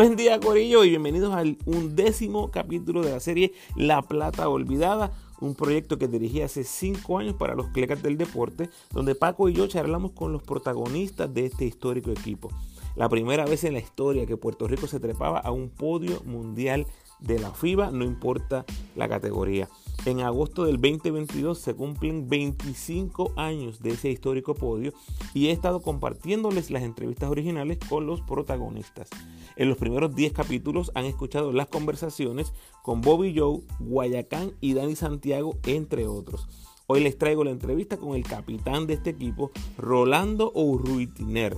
Buen día Corillo y bienvenidos al undécimo capítulo de la serie La Plata Olvidada, un proyecto que dirigí hace cinco años para los clecas del deporte, donde Paco y yo charlamos con los protagonistas de este histórico equipo. La primera vez en la historia que Puerto Rico se trepaba a un podio mundial de la FIBA, no importa la categoría. En agosto del 2022 se cumplen 25 años de ese histórico podio y he estado compartiéndoles las entrevistas originales con los protagonistas. En los primeros 10 capítulos han escuchado las conversaciones con Bobby Joe, Guayacán y Dani Santiago, entre otros. Hoy les traigo la entrevista con el capitán de este equipo, Rolando Urruitiner.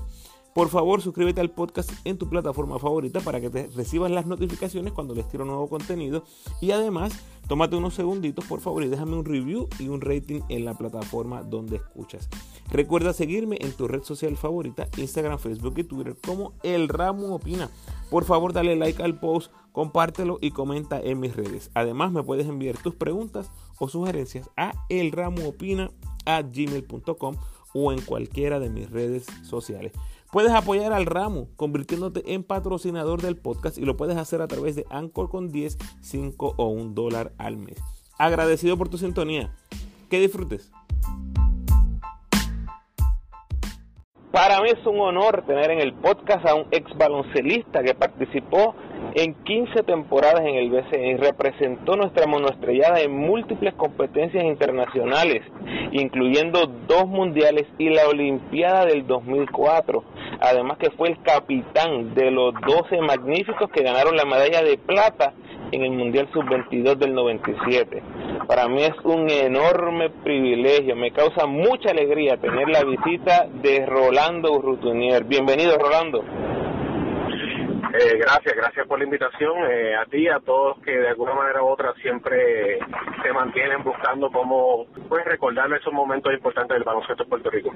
Por favor, suscríbete al podcast en tu plataforma favorita para que te recibas las notificaciones cuando les tiro nuevo contenido. Y además, tómate unos segunditos, por favor, y déjame un review y un rating en la plataforma donde escuchas. Recuerda seguirme en tu red social favorita, Instagram, Facebook y Twitter como El Ramo Opina. Por favor, dale like al post, compártelo y comenta en mis redes. Además, me puedes enviar tus preguntas o sugerencias a elramoopina@gmail.com o en cualquiera de mis redes sociales. Puedes apoyar al ramo convirtiéndote en patrocinador del podcast y lo puedes hacer a través de Anchor con 10, 5 o 1 dólar al mes. Agradecido por tu sintonía. Que disfrutes. Para mí es un honor tener en el podcast a un ex baloncelista que participó en 15 temporadas en el BCE y representó nuestra monoestrellada en múltiples competencias internacionales, incluyendo dos mundiales y la Olimpiada del 2004. Además que fue el capitán de los 12 magníficos que ganaron la medalla de plata en el Mundial Sub-22 del 97. Para mí es un enorme privilegio, me causa mucha alegría tener la visita de Rolando Urrutunier. Bienvenido, Rolando. Eh, gracias, gracias por la invitación. Eh, a ti, a todos que de alguna manera u otra siempre se mantienen buscando cómo pues, recordar esos momentos importantes del baloncesto de Puerto Rico.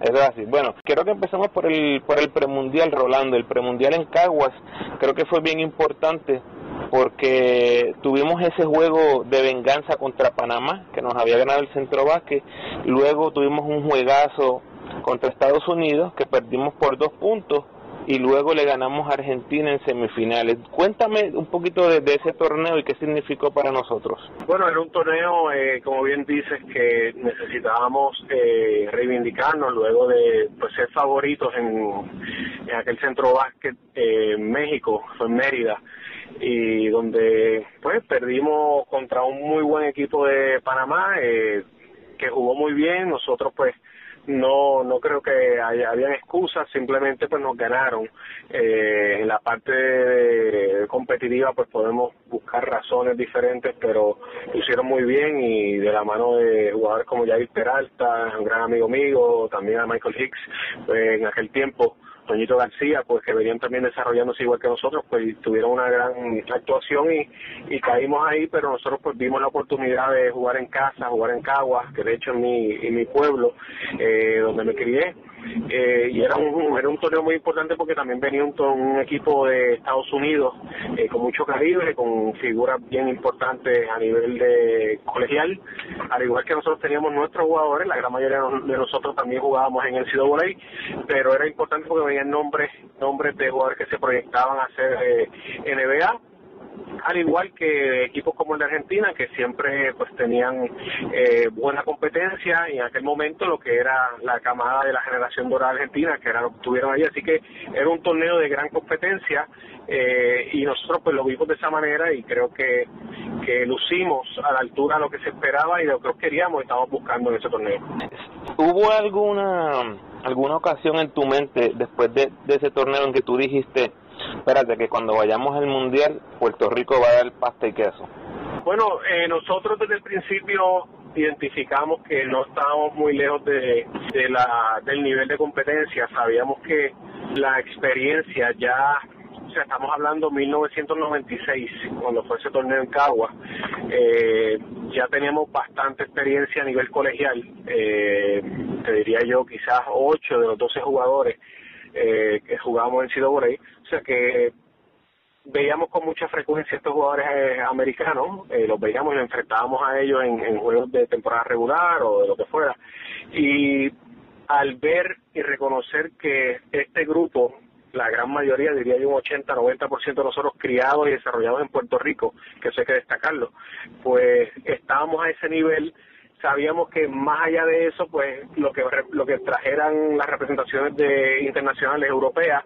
Es así. Bueno, quiero que empecemos por el, por el premundial, Rolando. El premundial en Caguas creo que fue bien importante porque tuvimos ese juego de venganza contra Panamá, que nos había ganado el centro básquet, luego tuvimos un juegazo contra Estados Unidos, que perdimos por dos puntos, y luego le ganamos a Argentina en semifinales. Cuéntame un poquito de, ese torneo y qué significó para nosotros. Bueno, era un torneo, eh, como bien dices, que necesitábamos eh, reivindicarnos luego de pues, ser favoritos en, en aquel centro básquet eh, México, en Mérida y donde pues perdimos contra un muy buen equipo de Panamá eh, que jugó muy bien nosotros pues no no creo que haya, habían excusas simplemente pues nos ganaron. Eh, en la parte competitiva pues podemos buscar razones diferentes pero lo hicieron muy bien y de la mano de jugadores como Jair Peralta un gran amigo mío también a Michael Hicks pues, en aquel tiempo Toñito García, pues que venían también desarrollándose igual que nosotros, pues tuvieron una gran actuación y, caímos ahí, pero nosotros pues vimos la oportunidad de jugar en casa, jugar en Caguas, que de hecho en mi, en mi pueblo, eh, donde me crié, eh, y era un, era un torneo muy importante porque también venía un, un equipo de Estados Unidos eh, con mucho calibre, con figuras bien importantes a nivel de colegial, al igual que nosotros teníamos nuestros jugadores, la gran mayoría de nosotros también jugábamos en el CWA, pero era importante porque venían nombres, nombres de jugadores que se proyectaban a ser eh, NBA al igual que equipos como el de Argentina, que siempre pues tenían eh, buena competencia y en aquel momento lo que era la camada de la generación dorada argentina, que era lo que tuvieron ahí, así que era un torneo de gran competencia eh, y nosotros pues lo vimos de esa manera y creo que, que lucimos a la altura de lo que se esperaba y lo que queríamos y estábamos buscando en ese torneo. ¿Hubo alguna alguna ocasión en tu mente después de, de ese torneo en que tú dijiste espérate que cuando vayamos al mundial Puerto Rico va a dar pasta y queso? Bueno, eh, nosotros desde el principio identificamos que no estábamos muy lejos de, de la, del nivel de competencia. Sabíamos que la experiencia ya o sea, estamos hablando 1996, cuando fue ese torneo en Cagua, eh, ya teníamos bastante experiencia a nivel colegial, eh, te diría yo quizás 8 de los 12 jugadores eh, que jugábamos en Cido o sea que veíamos con mucha frecuencia estos jugadores eh, americanos, eh, los veíamos y nos enfrentábamos a ellos en, en, juegos de temporada regular o de lo que fuera. Y al ver y reconocer que este grupo, la gran mayoría, diría yo un 80, 90% de nosotros criados y desarrollados en Puerto Rico, que eso hay que destacarlo, pues estábamos a ese nivel sabíamos que más allá de eso, pues lo que lo que trajeran las representaciones de internacionales europeas,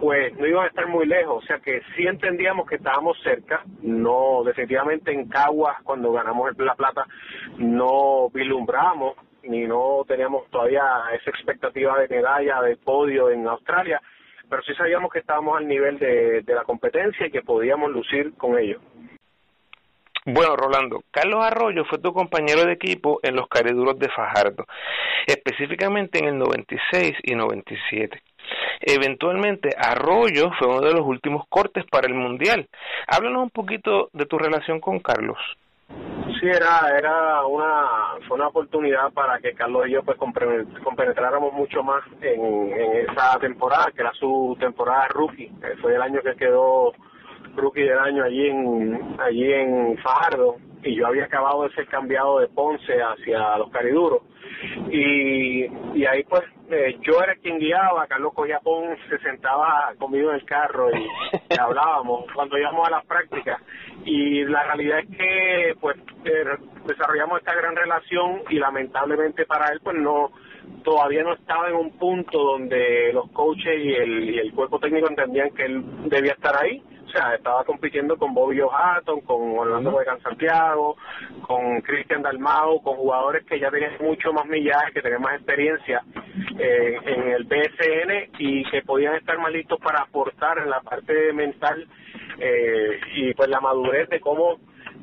pues no iban a estar muy lejos, o sea que sí entendíamos que estábamos cerca, no definitivamente en Caguas cuando ganamos la plata no vislumbramos ni no teníamos todavía esa expectativa de medalla de podio en Australia, pero sí sabíamos que estábamos al nivel de, de la competencia y que podíamos lucir con ellos. Bueno, Rolando, Carlos Arroyo fue tu compañero de equipo en los cariduros de Fajardo, específicamente en el 96 y 97. Eventualmente, Arroyo fue uno de los últimos cortes para el Mundial. Háblanos un poquito de tu relación con Carlos. Sí, era, era una, fue una oportunidad para que Carlos y yo pues compenetráramos mucho más en, en esa temporada, que era su temporada rookie, fue el año que quedó rookie del año allí en allí en Fajardo y yo había acabado de ser cambiado de Ponce hacia los Cariduros. Y, y ahí pues eh, yo era quien guiaba, Carlos cogía Ponce, se sentaba conmigo en el carro y, hablábamos cuando íbamos a las prácticas. Y la realidad es que pues eh, desarrollamos esta gran relación y lamentablemente para él pues no todavía no estaba en un punto donde los coaches y el, y el cuerpo técnico entendían que él debía estar ahí o sea, estaba compitiendo con Bobby O'Hatton, con Orlando uh Santiago, con Cristian Dalmao, con jugadores que ya tenían mucho más millaje, que tenían más experiencia eh, en el BSN y que podían estar más listos para aportar en la parte mental eh, y pues la madurez de cómo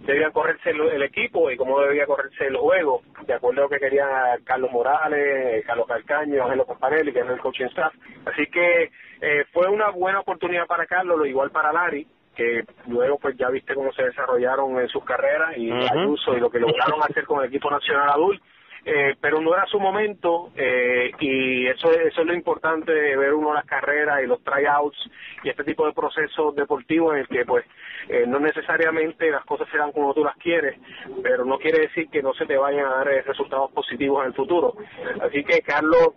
debía correrse el, equipo y cómo debía correrse el juego, de acuerdo a lo que quería Carlos Morales, Carlos Calcaño, Ángelo Campanelli, que es el coaching staff. Así que eh, fue una buena oportunidad para Carlos, lo igual para Lari, que luego pues ya viste cómo se desarrollaron en sus carreras y uh y lo que lograron hacer con el equipo nacional adulto. Eh, pero no era su momento eh, y eso, eso es lo importante de ver uno las carreras y los tryouts y este tipo de procesos deportivos en el que pues eh, no necesariamente las cosas se dan como tú las quieres, pero no quiere decir que no se te vayan a dar resultados positivos en el futuro. Así que Carlos,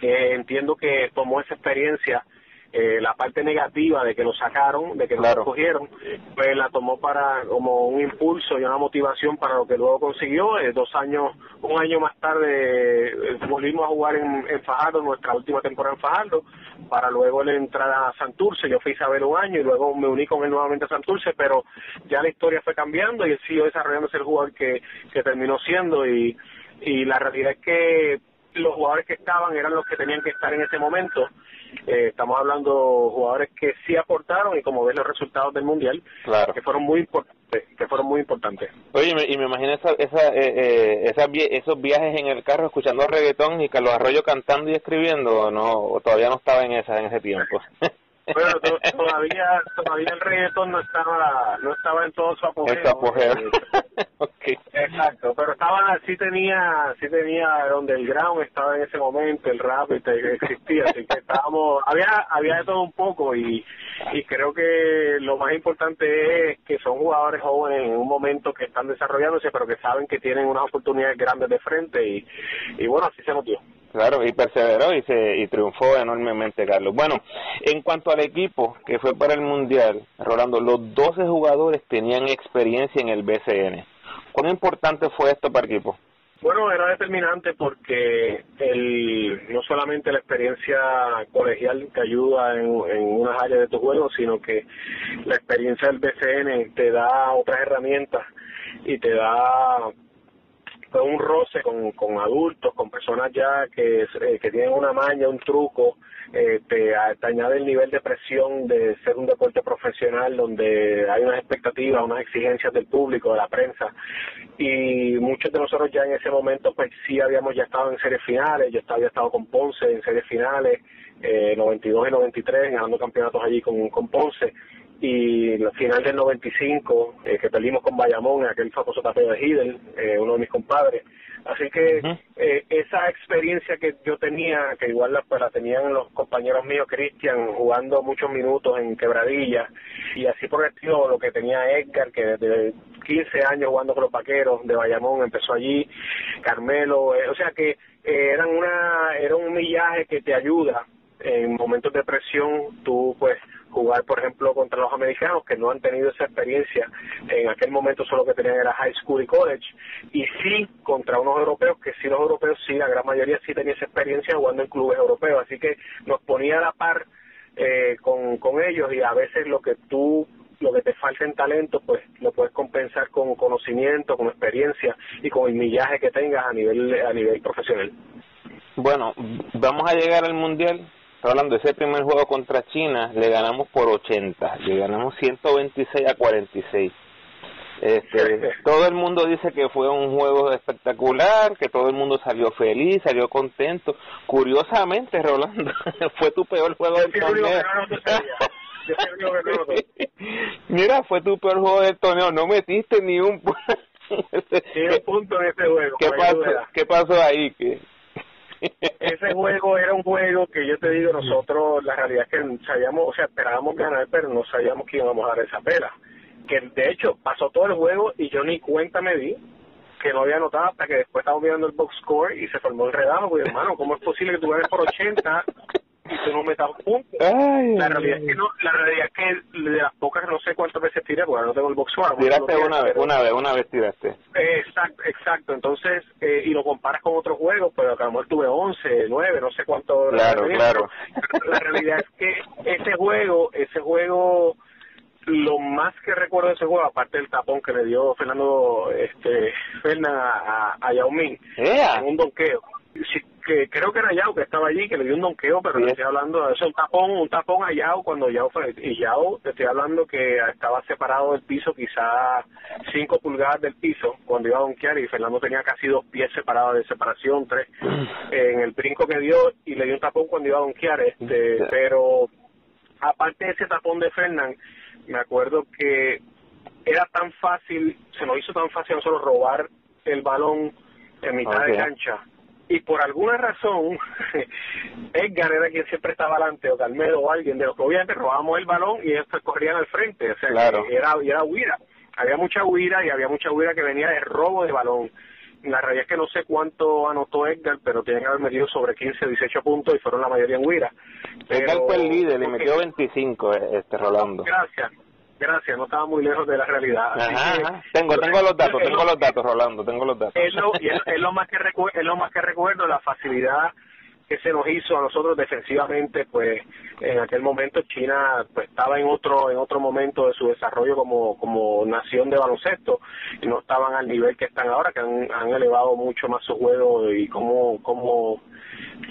entiendo que tomó esa experiencia eh, la parte negativa de que lo sacaron, de que no lo cogieron, pues la tomó para como un impulso y una motivación para lo que luego consiguió. Eh, dos años, un año más tarde eh, volvimos a jugar en, en, Fajardo, nuestra última temporada en Fajardo, para luego entrar a Santurce. Yo fui a Isabel un año y luego me uní con él nuevamente a Santurce, pero ya la historia fue cambiando y él siguió desarrollándose el jugador que, que terminó siendo y, y la realidad es que los jugadores que estaban eran los que tenían que estar en ese momento eh, estamos hablando jugadores que sí aportaron y como ves los resultados del mundial, que fueron muy importantes, que fueron muy importantes. Oye, y me, imagino esa, esa, eh, eh esos viajes en el carro escuchando reggaetón y Carlos Arroyo cantando y escribiendo, o no, o todavía no estaba en esa en ese tiempo. Bueno, todavía todavía el reggaetón no estaba no estaba en todo su apogeo. Exacto, pero estaba sí tenía sí tenía donde el ground estaba en ese momento, el rap existía, así que estábamos había había de todo un poco y y creo que lo más importante es que son jugadores jóvenes en un momento que están desarrollándose, pero que saben que tienen unas oportunidades grandes de frente y y bueno, así se nos dio. Claro, y perseveró y, se, y triunfó enormemente, Carlos. Bueno, en cuanto al equipo que fue para el Mundial, Rolando, los 12 jugadores tenían experiencia en el BCN. ¿Cuán importante fue esto para el equipo? Bueno, era determinante porque el, no solamente la experiencia colegial te ayuda en, en unas áreas de tu juego, sino que la experiencia del BCN te da otras herramientas y te da un roce con, con adultos, con personas ya que, eh, que tienen una maña, un truco, eh, te, te, añade el nivel de presión de ser un deporte profesional donde hay unas expectativas, unas exigencias del público, de la prensa. Y muchos de nosotros ya en ese momento pues sí habíamos ya estado en series finales, yo había estado con Ponce en series finales, eh, 92 y 93, ganando campeonatos allí con, con Ponce y la final del 95 eh, que perdimos con Bayamón en aquel famoso tapeo de Hidel, eh, uno de mis compadres. Así que eh, esa experiencia que yo tenía, que igual la, pues, la tenían los compañeros míos, Cristian, jugando muchos minutos en quebradilla, y así por el estilo lo que tenía Edgar, que desde 15 años jugando con los vaqueros de Bayamón empezó allí, Carmelo, eh, o sea que eh, eran una, era un millaje que te ayuda en momentos de presión, tú pues jugar, por ejemplo, contra los americanos que no han tenido esa experiencia. En aquel momento solo que tenían era high school y college. Y sí contra unos europeos, que sí los europeos, sí, la gran mayoría sí tenía esa experiencia jugando en clubes europeos. Así que nos ponía a la par eh, con, con ellos y a veces lo que tú lo que te falta en talento, pues lo puedes compensar con conocimiento, con experiencia y con el millaje que tengas a nivel a nivel profesional. Bueno, vamos a llegar al mundial hablando de ese primer juego contra China, le ganamos por 80, le ganamos 126 a 46. Este, todo el mundo dice que fue un juego espectacular, que todo el mundo salió feliz, salió contento. Curiosamente, Rolando, fue tu peor juego del torneo. Mira, fue tu peor juego del torneo, no metiste ni un, ni un punto en ese juego. ¿Qué pasó, ¿Qué pasó ahí? ¿Qué? Ese juego era un juego que yo te digo, nosotros la realidad es que sabíamos, o sea, esperábamos ganar, pero no sabíamos que íbamos a dar esa pela. Que de hecho pasó todo el juego y yo ni cuenta me di que no había notado hasta que después estábamos mirando el box score y se formó el redajo, pues hermano, ¿cómo es posible que tú ganes por 80 y tú no metas puntos. la realidad es que no, la realidad es que de las pocas no sé cuántas veces tiré, porque no tengo el box. Tiraste una vez, una vez, una vez tiraste. exacto, exacto. Entonces, eh, y lo comparas con otros juegos, pero a lo mejor tuve 11, 9, no sé cuánto. Claro, claro. La realidad es que ese juego, ese juego lo más que recuerdo de ese juego, aparte del tapón que le dio Fernando este Fernan a, a, Yao Ming, en un donqueo. Sí, que creo que era Yao que estaba allí, que le dio un donqueo, pero le estoy hablando de eso, un tapón, un tapón a Yao cuando Yao fue, y Yao, te estoy hablando que estaba separado del piso, quizá cinco pulgadas del piso, cuando iba a donkear, y Fernando tenía casi dos pies separados de separación, tres, en el brinco que dio, y le dio un tapón cuando iba a donkear, este, pero aparte de ese tapón de Fernán, me acuerdo que era tan fácil, se nos hizo tan fácil a nosotros robar el balón en mitad de cancha, y por alguna razón Edgar era quien siempre estaba adelante o Carmelo o alguien de los que obviamente robábamos el balón y ellos corrían al frente o sea era era huida había mucha huida y había mucha huida que venía de robo de balón la realidad es que no sé cuánto anotó Edgar, pero tiene que haber metido sobre 15, 18 puntos y fueron la mayoría en Huira. Edgar fue el líder y metió 25, este Rolando. Gracias, gracias, no estaba muy lejos de la realidad. Tengo, tengo los datos, tengo los datos, Rolando, tengo los datos. Es lo, es, lo más que recuerdo, es lo más que recuerdo, la facilidad que se nos hizo a nosotros defensivamente, pues en aquel momento China pues estaba en otro en otro momento de su desarrollo como como nación de baloncesto y no estaban al nivel que están ahora, que han, han elevado mucho más su juego y como como o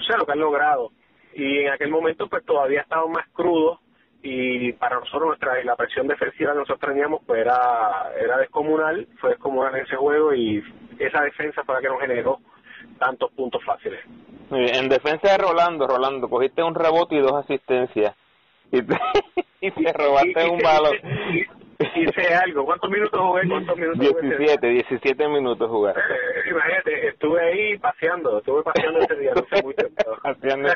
sea lo que han logrado y en aquel momento pues todavía estaban más crudos y para nosotros nuestra la presión defensiva que nosotros teníamos pues era era descomunal fue descomunal en ese juego y esa defensa fue la que nos generó tantos puntos fáciles. En defensa de Rolando Rolando cogiste un rebote y dos asistencias y te, y te robaste un balón hice algo. ¿Cuántos minutos jugué? ¿Cuántos minutos 17, 17 minutos jugué. Eh, imagínate, estuve ahí paseando, estuve paseando ese día, no sé muy paseando.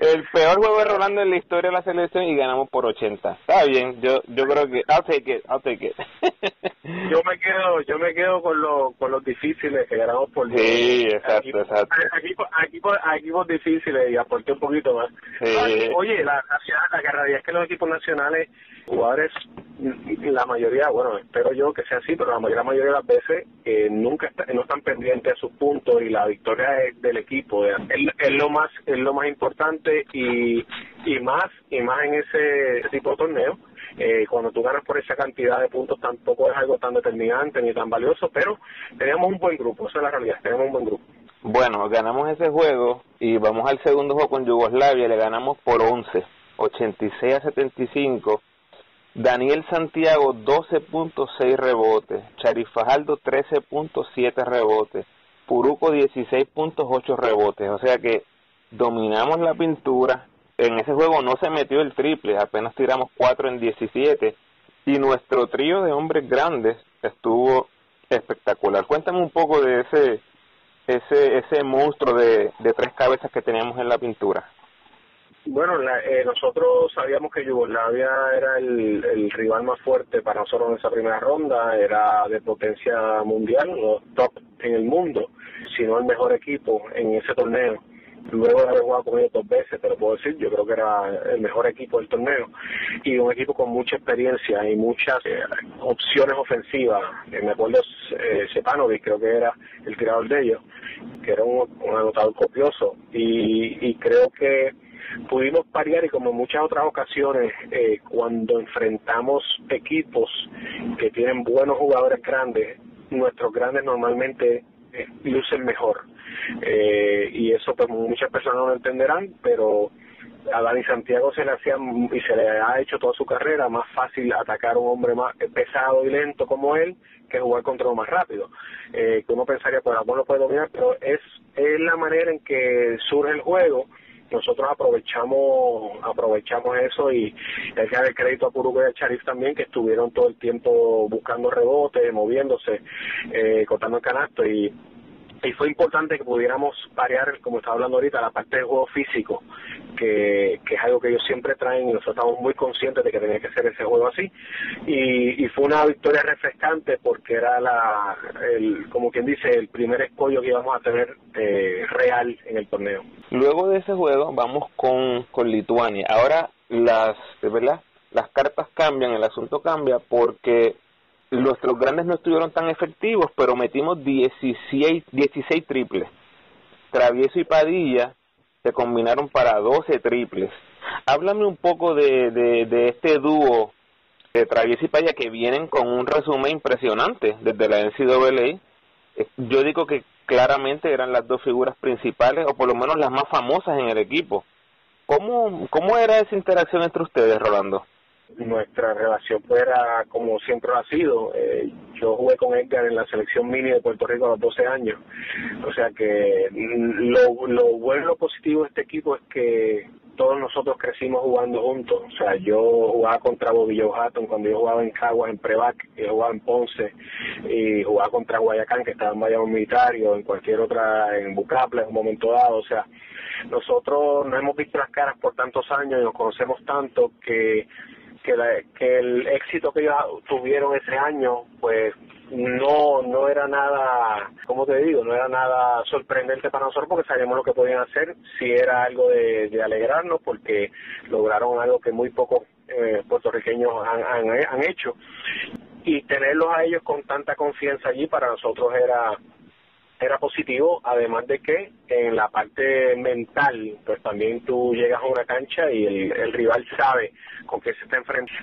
El peor juego de Rolando en la historia de la selección y ganamos por 80. Está bien, yo yo creo que I'll take it, I'll take it. yo me quedo yo me quedo con los con los difíciles que ganamos por Sí, exacto, exacto. Equipos, equipos, equipos difíciles y aporté un poquito más. Sí. Oye, la, la, la realidad es que los equipos nacionales jugadores la mayoría, bueno, espero yo que sea así, pero la mayoría, mayoría de las veces eh, nunca no están pendientes a sus puntos y la victoria del equipo es, lo más es lo más importante y, y más y más en ese, tipo de torneo. Eh, cuando tú ganas por esa cantidad de puntos tampoco es algo tan determinante ni tan valioso, pero tenemos un buen grupo, esa es la realidad, tenemos un buen grupo. Bueno, ganamos ese juego y vamos al segundo juego con Yugoslavia, le ganamos por 11, 86 a 75 Daniel Santiago 12.6 rebotes, Charifajaldo 13.7 rebotes, Puruco 16.8 rebotes, o sea que dominamos la pintura. En ese juego no se metió el triple, apenas tiramos 4 en 17 y nuestro trío de hombres grandes estuvo espectacular. Cuéntame un poco de ese ese ese monstruo de, de tres cabezas que teníamos en la pintura. Bueno, la, eh, nosotros sabíamos que Yugoslavia era el, rival más fuerte para nosotros en esa primera ronda, era de potencia mundial, los top en el mundo, si no el mejor equipo en ese torneo. Luego de haber jugado con ellos dos veces, te lo puedo decir, yo creo que era el mejor equipo del torneo y un equipo con mucha experiencia y muchas eh, opciones ofensivas. Eh, me acuerdo eh, Sepanovic, creo que era el tirador de ellos, que era un, un anotador copioso y, y creo que pudimos parear y como en muchas otras ocasiones eh, cuando enfrentamos equipos que tienen buenos jugadores grandes nuestros grandes normalmente eh, lucen mejor. Eh, y eso pues muchas personas no lo entenderán pero a Dani Santiago se le hacía y se le ha hecho toda su carrera más fácil atacar a un hombre más pesado y lento como él que jugar contra uno más rápido. Eh, que uno pensaría pues no lo puede dominar pero es es la manera en que surge el juego nosotros aprovechamos aprovechamos eso y hay que dar crédito a Purugo y a Charif también que estuvieron todo el tiempo buscando rebotes, moviéndose, eh, cortando el canasto y y fue importante que pudiéramos parear, como estaba hablando ahorita, la parte del juego físico, que, que es algo que ellos siempre traen y nosotros estamos muy conscientes de que tenía que ser ese juego así. Y, y fue una victoria refrescante porque era, la el, como quien dice, el primer escollo que íbamos a tener eh, real en el torneo. Luego de ese juego vamos con, con Lituania. Ahora las, ¿verdad? Las cartas cambian, el asunto cambia porque nuestros grandes no estuvieron tan efectivos, pero metimos 16, 16 triples. Travieso y Padilla se combinaron para 12 triples. Háblame un poco de, de, de este dúo de Travieso y Padilla que vienen con un resumen impresionante desde la NCAA. Eh, yo digo que claramente eran las dos figuras principales, o por lo menos las más famosas en el equipo. ¿Cómo, cómo era esa interacción entre ustedes, Rolando? Nuestra relación fuera como siempre ha sido. Eh, yo jugué con Edgar en la selección mini de Puerto Rico a los 12 años. O sea que lo, lo bueno lo positivo de este equipo es que todos nosotros crecimos jugando juntos. O sea, yo jugaba contra Bobillo Hatton cuando yo jugaba en Caguas, en Prevac, yo jugaba en Ponce, y jugaba contra Guayacán, que estaba en Bayamón Militar, o en cualquier otra, en Bucaple en un momento dado. O sea, nosotros nos hemos visto las caras por tantos años y nos conocemos tanto que que, la, que el éxito que ellos tuvieron ese año, pues no no era nada, como te digo, no era nada sorprendente para nosotros porque sabíamos lo que podían hacer, si era algo de, alegrarnos porque lograron algo que muy pocos eh, puertorriqueños han, han, han hecho. Y tenerlos a ellos con tanta confianza allí para nosotros era era positivo, además de que en la parte mental, pues también tú llegas a una cancha y el, el rival sabe con qué se está enfrentando.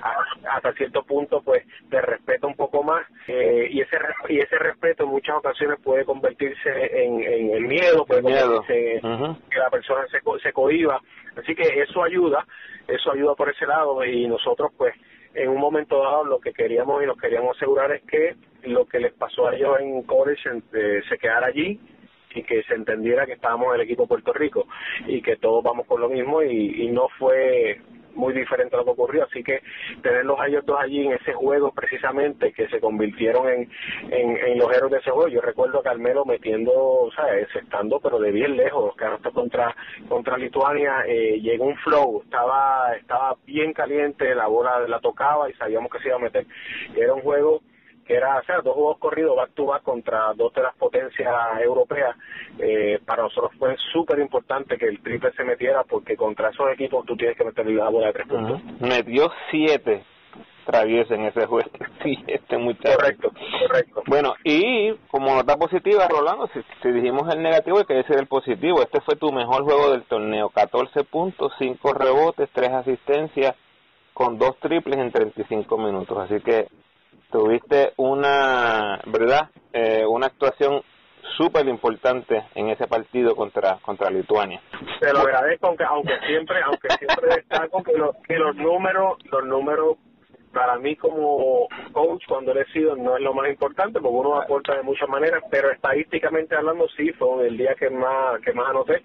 Hasta cierto punto, pues te respeta un poco más eh, y ese y ese respeto en muchas ocasiones puede convertirse en, en el miedo, puede convertirse en que la persona se, se cohiba. Así que eso ayuda, eso ayuda por ese lado y nosotros, pues, en un momento dado lo que queríamos y nos queríamos asegurar es que lo que les pasó a ellos en college eh, se quedara allí y que se entendiera que estábamos en el equipo Puerto Rico y que todos vamos con lo mismo y, y no fue muy diferente a lo que ocurrió, así que tenerlos a ellos dos allí en ese juego precisamente que se convirtieron en, en, los héroes de ese juego. Yo recuerdo a Carmelo metiendo, o sea, estando pero de bien lejos, que contra contra Lituania, eh, llegó un flow, estaba estaba bien caliente, la bola la tocaba y sabíamos que se iba a meter. Era un juego que era, o sea, dos juegos corridos back to back contra dos de las potencias europeas, eh, para nosotros fue súper importante que el triple se metiera porque contra esos equipos tú tienes que meter la bola de tres puntos. Uh -huh. Metió siete traviesos en ese juego, siete muchachos. Correcto, correcto. Bueno, y como nota positiva, Rolando, si, si dijimos el negativo hay que decir el positivo. Este fue tu mejor juego del torneo, 14 puntos, 5 rebotes, 3 asistencias, con dos triples en 35 minutos. Así que tuviste una, ¿verdad? Eh, una actuación súper importante en ese partido contra contra Lituania. Te lo agradezco, aunque, aunque siempre aunque siempre destaco que, lo, que los números los números para mí como coach cuando he sido no es lo más importante porque uno aporta de muchas maneras, pero estadísticamente hablando sí fue el día que más que más anoté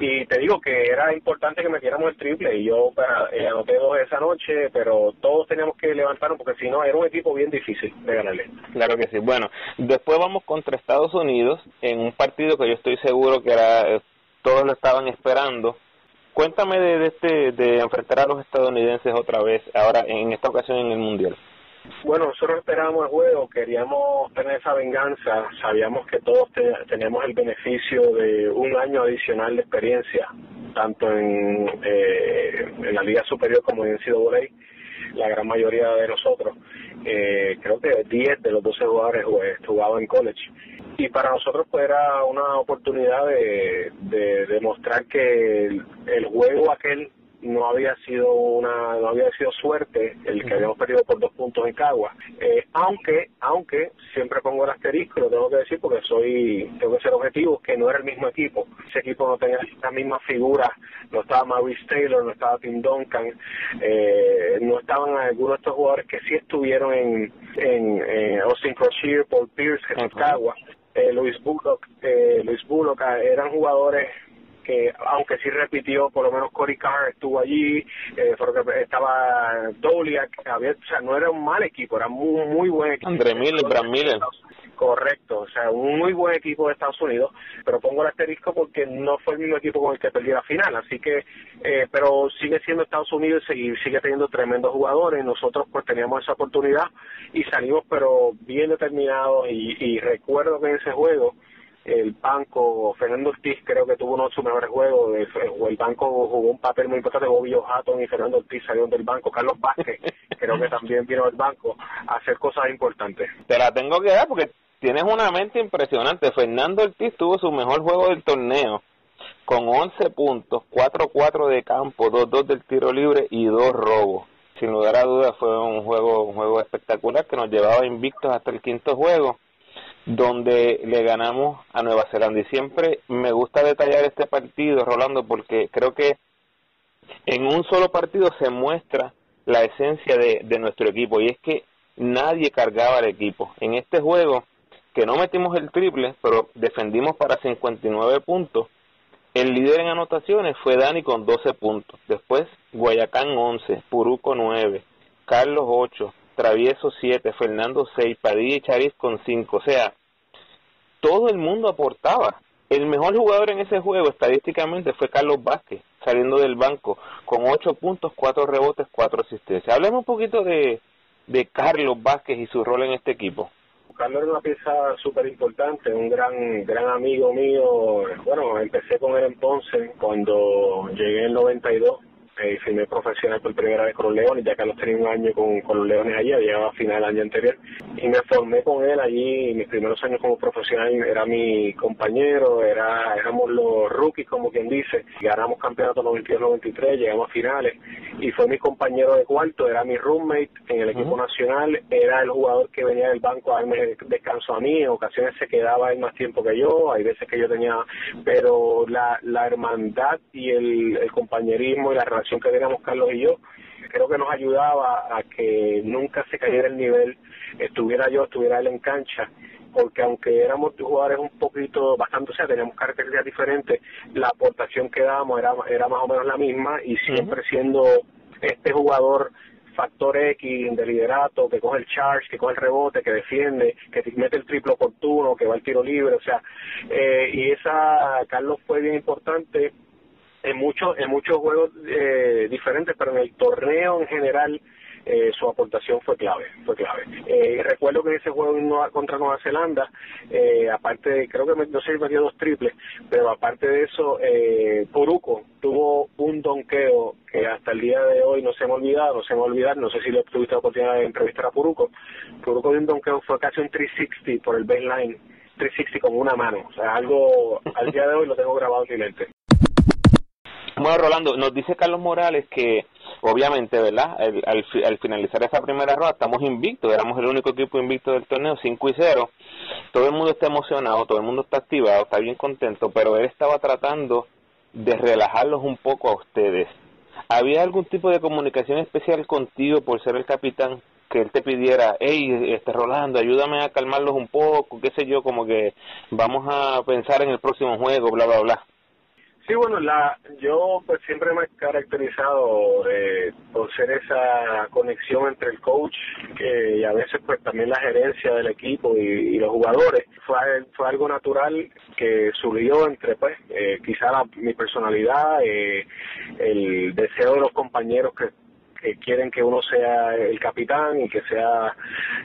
y te digo que era importante que metiéramos el triple y yo para, eh, anoté dos esa noche, pero todos teníamos que levantarnos porque si no era un equipo bien difícil de ganarle. Claro que sí. Bueno, después vamos contra Estados Unidos en un partido que yo estoy seguro que era eh, todos lo estaban esperando Cuéntame de, este, de enfrentar a los estadounidenses otra vez, ahora en esta ocasión en el Mundial. Bueno, nosotros esperábamos el juego, queríamos tener esa venganza, sabíamos que todos tenemos el beneficio de un año adicional de experiencia, tanto en, eh, en la Liga Superior como en NCAA, la gran mayoría de nosotros, eh, creo que 10 de los 12 jugadores jugaban en college y para nosotros pues era una oportunidad de, de demostrar que el, juego aquel no había sido una no había sido suerte el que habíamos perdido por dos puntos en Cagua. Eh, aunque aunque siempre pongo el asterisco lo tengo que decir porque soy tengo que ser objetivo que no era el mismo equipo. Ese equipo no tenía las mismas figuras no estaba Maurice Taylor no estaba Tim Duncan eh, no estaban algunos de estos jugadores que sí estuvieron en en, Austin Crocier Paul Pierce Jesús Cagua eh, Luis Bullock, eh, Luis Bullock ah, eran jugadores que aunque sí repitió, por lo menos Cory Carr estuvo allí, eh, estaba había, o sea, no era un mal equipo, era muy muy buen equipo. André Miller, Brad Miller. Correcto, o sea, un muy buen equipo de Estados Unidos, pero pongo el asterisco porque no fue el mismo equipo con el que perdió la final, así que, eh, pero sigue siendo Estados Unidos y sigue teniendo tremendos jugadores, nosotros pues teníamos esa oportunidad y salimos pero bien determinados y, y recuerdo que en ese juego el banco, Fernando Ortiz creo que tuvo uno de sus mejores juegos, el, banco jugó un papel muy importante, Bobby Hatton y Fernando Ortiz salieron del banco, Carlos Vázquez creo que también vino del banco a hacer cosas importantes. Te la tengo que dar porque tienes una mente impresionante, Fernando Ortiz tuvo su mejor juego del torneo con 11 puntos, 4-4 de campo, 2-2 del tiro libre y 2 robos. Sin lugar a dudas fue un juego, un juego espectacular que nos llevaba invictos hasta el quinto juego donde le ganamos a Nueva Zelanda. Y siempre me gusta detallar este partido, Rolando, porque creo que en un solo partido se muestra la esencia de, de nuestro equipo y es que nadie cargaba al equipo. En este juego, que no metimos el triple, pero defendimos para 59 puntos, el líder en anotaciones fue Dani con 12 puntos. Después Guayacán 11, Puruco 9, Carlos 8, Travieso 7, Fernando 6, Padilla y Chariz con 5. O sea, todo el mundo aportaba. El mejor jugador en ese juego estadísticamente fue Carlos Vázquez, saliendo del banco con 8 puntos, 4 rebotes, 4 asistencias. Hablemos un poquito de, de Carlos Vázquez y su rol en este equipo. Carlos era una pieza súper importante, un gran gran amigo mío. Bueno, empecé con él en Ponce cuando llegué en el 92 eh, firmé profesional por primera vez con los Leones, ya Carlos tenía un año con, con los Leones allí, llegaba a final del año anterior, y me formé con él allí, mis primeros años como profesional era mi compañero, era éramos los rookies, como quien dice, ganamos campeonato 92-93, llegamos a finales, y fue mi compañero de cuarto, era mi roommate en el equipo nacional, era el jugador que venía del banco a darme descanso a mí, en ocasiones se quedaba él más tiempo que yo, hay veces que yo tenía, pero la, la hermandad y el, el compañerismo y la relación que teníamos Carlos y yo, creo que nos ayudaba a que nunca se cayera el nivel, estuviera yo, estuviera él en cancha, porque aunque éramos jugadores un poquito, bastante, o sea, teníamos características diferentes, la aportación que dábamos era, era más o menos la misma y siempre siendo este jugador factor X de liderato, que coge el charge, que coge el rebote, que defiende, que mete el triple oportuno, que va al tiro libre, o sea, eh, y esa, Carlos fue bien importante en muchos en muchos juegos eh, diferentes, pero en el torneo en general eh, su aportación fue clave, fue clave. Eh, recuerdo que en ese juego contra Nueva Zelanda, eh, aparte, creo que no sé si metió dos triples, pero aparte de eso, eh, Puruco tuvo un donqueo que hasta el día de hoy no se me ha olvidado, no se me no sé si le tuviste la oportunidad de entrevistar a Puruco. Puruco de un donqueo fue casi un 360 por el baseline, 360 con una mano, o sea, algo al día de hoy lo tengo grabado en mi mente. Bueno, Rolando, nos dice Carlos Morales que obviamente, ¿verdad? Al, finalizar esa primera rueda estamos invictos, éramos el único equipo invicto del torneo, 5 y 0. Todo el mundo está emocionado, todo el mundo está activado, está bien contento, pero él estaba tratando de relajarlos un poco a ustedes. ¿había algún tipo de comunicación especial contigo por ser el capitán? que él te pidiera, hey, este Rolando, ayúdame a calmarlos un poco, qué sé yo, como que vamos a pensar en el próximo juego, bla, bla, bla. Sí, bueno, la, yo pues siempre me he caracterizado eh, por ser esa conexión entre el coach que, y a veces pues también la gerencia del equipo y, los jugadores. Fue, fue algo natural que surgió entre pues eh, quizá mi personalidad, eh, el deseo de los compañeros que que quieren que uno sea el capitán y que sea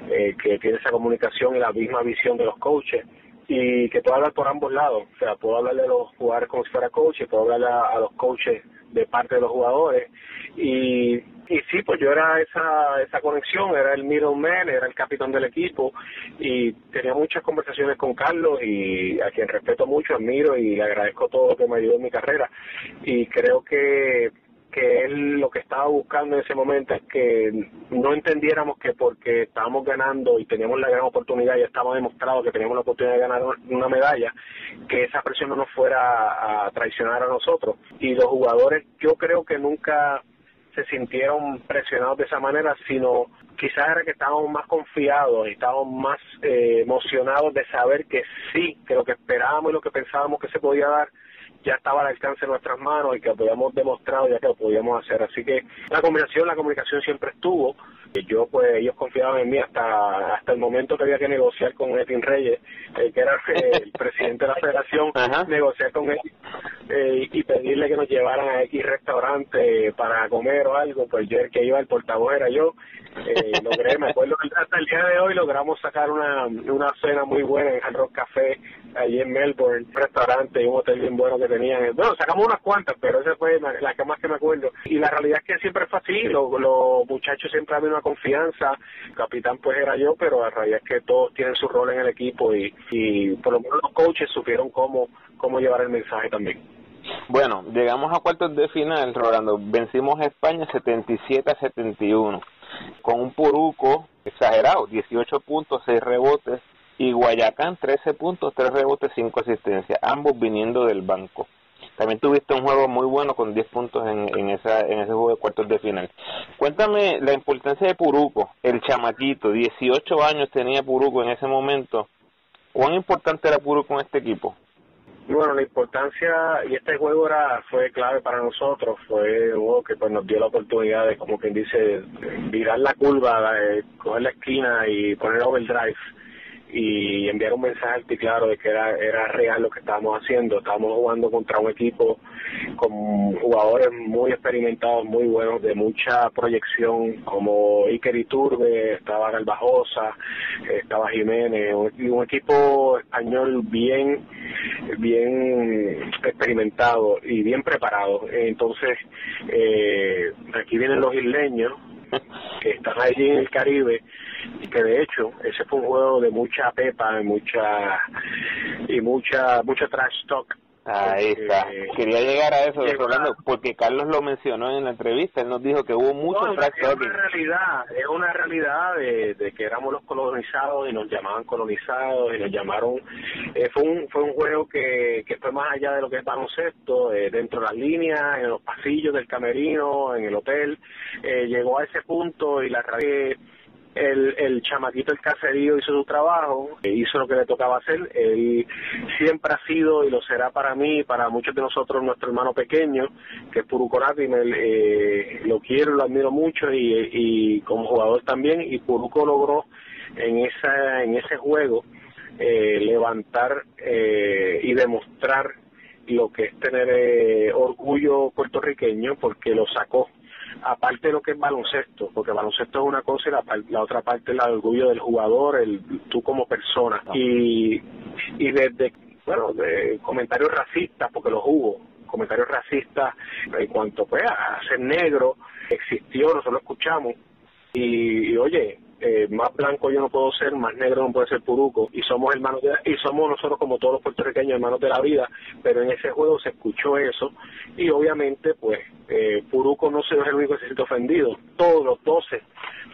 eh, que tiene esa comunicación y la misma visión de los coaches y que pueda hablar por ambos lados, o sea, puedo hablarle a los jugadores como si fuera coach puedo hablarle a, los coaches de parte de los jugadores. Y, y sí, pues yo era esa, esa conexión, era el middleman, era el capitán del equipo. Y tenía muchas conversaciones con Carlos y a quien respeto mucho, admiro y le agradezco todo lo que me ayudó en mi carrera. Y creo que que él lo que estaba buscando en ese momento es que no entendiéramos que porque estábamos ganando y teníamos la gran oportunidad y estaba demostrado que teníamos la oportunidad de ganar una medalla, que esa presión no nos fuera a traicionar a nosotros. Y los jugadores yo creo que nunca se sintieron presionados de esa manera, sino quizás era que estábamos más confiados y estábamos más eh, emocionados de saber que sí, que lo que esperábamos y lo que pensábamos que se podía dar ya estaba al alcance de nuestras manos y que habíamos demostrado ya que lo podíamos hacer. Así que la combinación, la comunicación siempre estuvo. Yo, pues, ellos confiaban en mí hasta hasta el momento que había que negociar con Edwin Reyes, eh, que era el presidente de la federación, negociar con él eh, y pedirle que nos llevaran a X restaurante para comer o algo. Pues yo el que iba, el portavoz era yo. Eh, logré, me acuerdo que hasta el día de hoy logramos sacar una, una cena muy buena en Hard Rock Café allí en Melbourne, un restaurante y un hotel bien bueno que tenían. Bueno, sacamos unas cuantas, pero esa fue la que más que me acuerdo. Y la realidad es que siempre fue así, los, muchachos siempre habían una confianza, el capitán pues era yo, pero la realidad es que todos tienen su rol en el equipo y, y por lo menos los coaches supieron cómo, cómo llevar el mensaje también. Bueno, llegamos a cuartos de final, Rolando. Vencimos a España 77 a 71, con un Puruco exagerado, 18 puntos, 6 rebotes, y Guayacán 13 puntos, 3 rebotes, 5 asistencias, ambos viniendo del banco. También tuviste un juego muy bueno con 10 puntos en, en, esa, en ese juego de cuartos de final. Cuéntame la importancia de Puruco, el chamaquito, 18 años tenía Puruco en ese momento. ¿Cuán importante era Puruco en este equipo? Bueno, la importancia, y este juego era fue clave para nosotros, fue un juego que pues, nos dio la oportunidad de, como quien dice, virar la curva, coger la esquina y poner overdrive y enviar un mensaje claro de que era, era real lo que estábamos haciendo. Estábamos jugando contra un equipo con jugadores muy experimentados, muy buenos, de mucha proyección, como Iker Iturbe, estaba Galvajosa, estaba Jiménez, un, un equipo español bien, bien experimentado y bien preparado. Entonces, eh, aquí vienen los isleños, que están allí en el Caribe y que de hecho ese fue un juego de mucha pepa y mucha y mucha mucho trash talk Ahí está. Quería llegar a eso, porque Carlos lo mencionó en la entrevista. Él nos dijo que hubo mucho no, trash Es una realidad, es una realidad de, que éramos los colonizados y nos llamaban colonizados y nos llamaron. Eh, fue un fue un juego que, que fue más allá de lo que es baloncesto, eh, dentro de las líneas, en los pasillos del camerino, en el hotel. Eh, llegó a ese punto y la realidad el, el chamaquito el caserío hizo su trabajo, e hizo lo que le tocaba hacer, él siempre ha sido y lo será para mí, para muchos de nosotros, nuestro hermano pequeño, que es Puruco y eh, lo quiero, lo admiro mucho y, y como jugador también, y Puruco logró en, esa, en ese juego eh, levantar eh, y demostrar lo que es tener eh, orgullo puertorriqueño porque lo sacó aparte de lo que es baloncesto, porque baloncesto es una cosa y la, la otra parte es el orgullo del jugador, el tú como persona. Y, y desde, bueno, de comentarios racistas, porque los hubo, comentarios racistas en cuanto pues, a ser negro, existió, nosotros lo escuchamos. y oye, eh, más blanco yo no puedo ser, más negro no puede ser Puruco, y somos hermanos de, y somos nosotros como todos los puertorriqueños hermanos de la vida, pero en ese juego se escuchó eso, y obviamente pues eh, Puruco no se es el único que se siente ofendido, todos los doce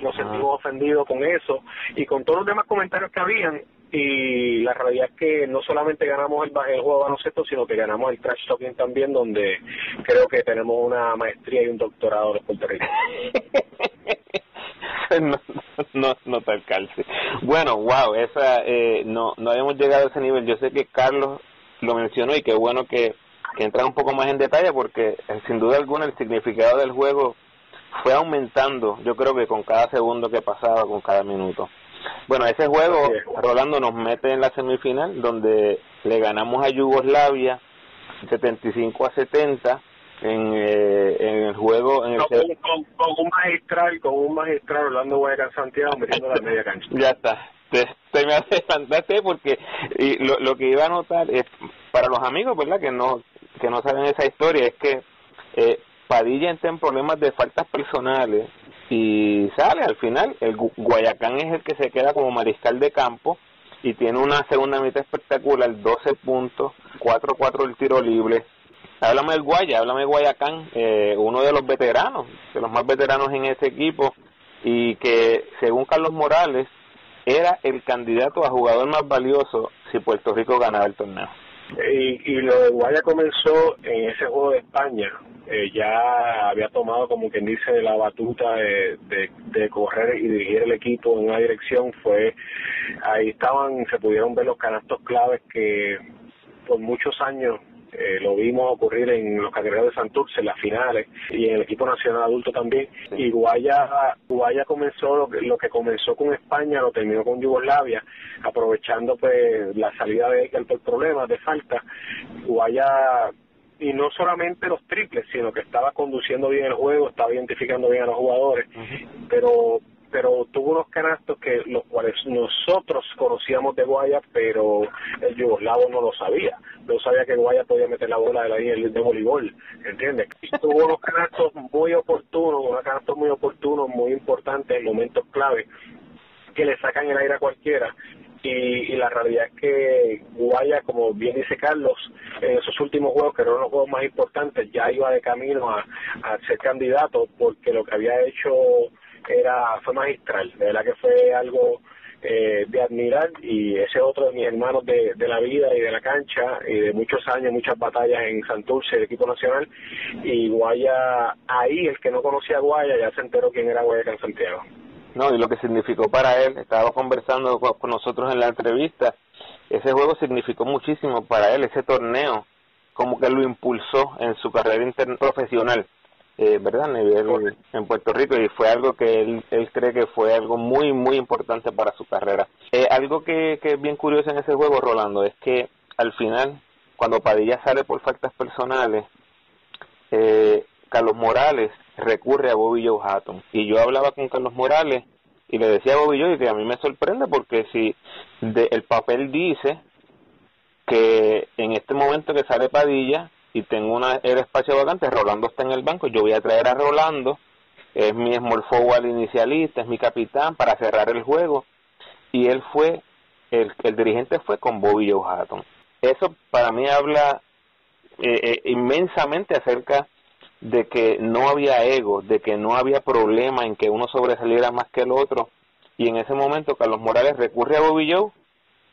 nos sentimos ofendidos con eso, y con todos los demás comentarios que habían, y la realidad es que no solamente ganamos el, el juego de baloncesto, sino que ganamos el trash talking también, donde creo que tenemos una maestría y un doctorado de Puerto Rico. no, no, no te alcance. Bueno, wow, esa, eh, no, no habíamos llegado a ese nivel. Yo sé que Carlos lo mencionó y qué bueno que, que entra un poco más en detalle porque eh, sin duda alguna el significado del juego fue aumentando, yo creo que con cada segundo que pasaba, con cada minuto. Bueno, ese juego, Rolando nos mete en la semifinal, donde le ganamos a Yugoslavia 75 a 70 en, eh, en el juego. En el con, con, un magistral, con un magistral, Rolando Guayacán Santiago metiendo la media cancha. Ya está. Te, te me hace fantástico porque y lo, lo que iba a notar es para los amigos, ¿verdad? Que no que no saben esa historia, es que eh, Padilla entra en problemas de faltas personales y sale al final. El Guayacán es el que se queda como mariscal de campo y tiene una segunda mitad espectacular, 12 puntos, 4-4 el tiro libre. Háblame del Guaya, háblame de Guayacán, eh, uno de los veteranos, de los más veteranos en ese equipo y que según Carlos Morales era el candidato a jugador más valioso si Puerto Rico ganaba el torneo. Y, y lo de Guaya comenzó en ese juego de España, eh, ya había tomado, como quien dice, la batuta de, correr y dirigir el equipo en una dirección, fue ahí estaban, se pudieron ver los canastos claves que por muchos años eh, lo vimos ocurrir en los candidatos de Santurce, en las finales, y en el equipo nacional adulto también. Y Guaya, Guaya comenzó lo que, lo que comenzó con España, lo terminó con Yugoslavia, aprovechando pues la salida de por problemas de falta. Guaya y no solamente los triples, sino que estaba conduciendo bien el juego, estaba identificando bien a los jugadores, pero pero tuvo unos canastos que los cuales nosotros conocíamos de Guaya, pero el yugoslavo no lo sabía. No sabía que Guaya podía meter la bola de la línea de voleibol, ¿entiendes? tuvo unos canastos muy oportunos, unos canastos muy oportunos, muy importantes en momentos clave que le sacan el aire a cualquiera y, la realidad es que Guaya, como bien dice Carlos, en esos últimos juegos, que eran los juegos más importantes, ya iba de camino a, ser candidato porque lo que había hecho era fue magistral, de verdad que fue algo eh, de admirar y ese otro de mis hermanos de, de la vida y de la cancha y de muchos años, muchas batallas en Santurce, el equipo nacional y Guaya, ahí el que no conocía Guaya ya se enteró quién era Guaya en Santiago. No, y lo que significó para él, estaba conversando con nosotros en la entrevista, ese juego significó muchísimo para él, ese torneo, como que lo impulsó en su carrera profesional, eh, ¿verdad? A nivel en Puerto Rico y fue algo que él, él cree que fue algo muy, muy importante para su carrera. Eh, algo que, que es bien curioso en ese juego, Rolando, es que al final, cuando Padilla sale por faltas personales, eh, Carlos Morales recurre a Bobby Joe Hatton. Y yo hablaba con Carlos Morales y le decía a Bobby Joe que a mí me sorprende porque si de, el papel dice que en este momento que sale Padilla y tengo una, el espacio vacante, Rolando está en el banco, yo voy a traer a Rolando, es mi small forward inicialista, es mi capitán para cerrar el juego. Y él fue, el, el dirigente fue con Bobby Joe Hatton. Eso para mí habla eh, eh, inmensamente acerca de que no había ego, de que no había problema en que uno sobresaliera más que el otro. Y en ese momento Carlos Morales recurre a Bobby Joe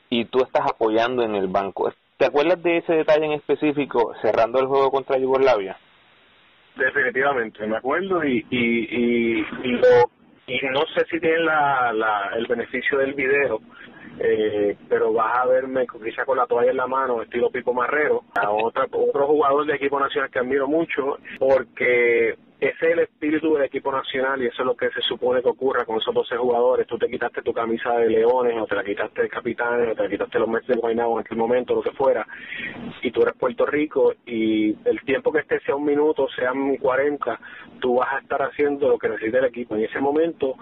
y tú estás apoyando en el banco. ¿Te acuerdas de ese detalle en específico cerrando el juego contra Yugoslavia? Definitivamente, me acuerdo y, y, lo, y no sé si tienen la, la, el beneficio del video, eh, pero vas a verme quizá con la toalla en la mano, estilo Pipo Marrero, a otra, otro jugador de equipo nacional que admiro mucho, porque ese es el espíritu del equipo nacional y eso es lo que se supone que ocurra con esos 12 jugadores. Tú te quitaste tu camisa de Leones o te la quitaste de Capitán o te la quitaste los meses de Guaynabo en aquel momento, lo que fuera, y tú eres Puerto Rico y el tiempo que esté sea un minuto, sean 40, tú vas a estar haciendo lo que necesita el equipo. En ese momento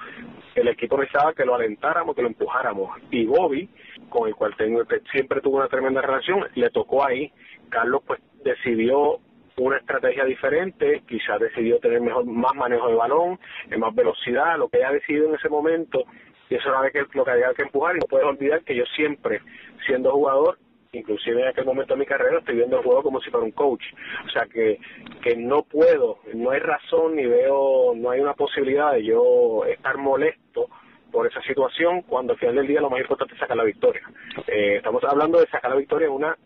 el equipo necesitaba que lo alentáramos, que lo empujáramos. Y Bobby, con el cual tengo, siempre tuvo una tremenda relación, le tocó ahí. Carlos pues decidió una estrategia diferente, quizás decidió tener mejor, más manejo de balón, más velocidad, lo que haya decidido en ese momento, y eso era lo que había que empujar, y no puedes olvidar que yo siempre, siendo jugador, inclusive en aquel momento de mi carrera, estoy viendo el juego como si fuera un coach, o sea que, que no puedo, no hay razón ni veo, no hay una posibilidad de yo estar molesto por esa situación cuando al final del día lo más importante es sacar la victoria. Eh, estamos hablando de sacar la victoria en una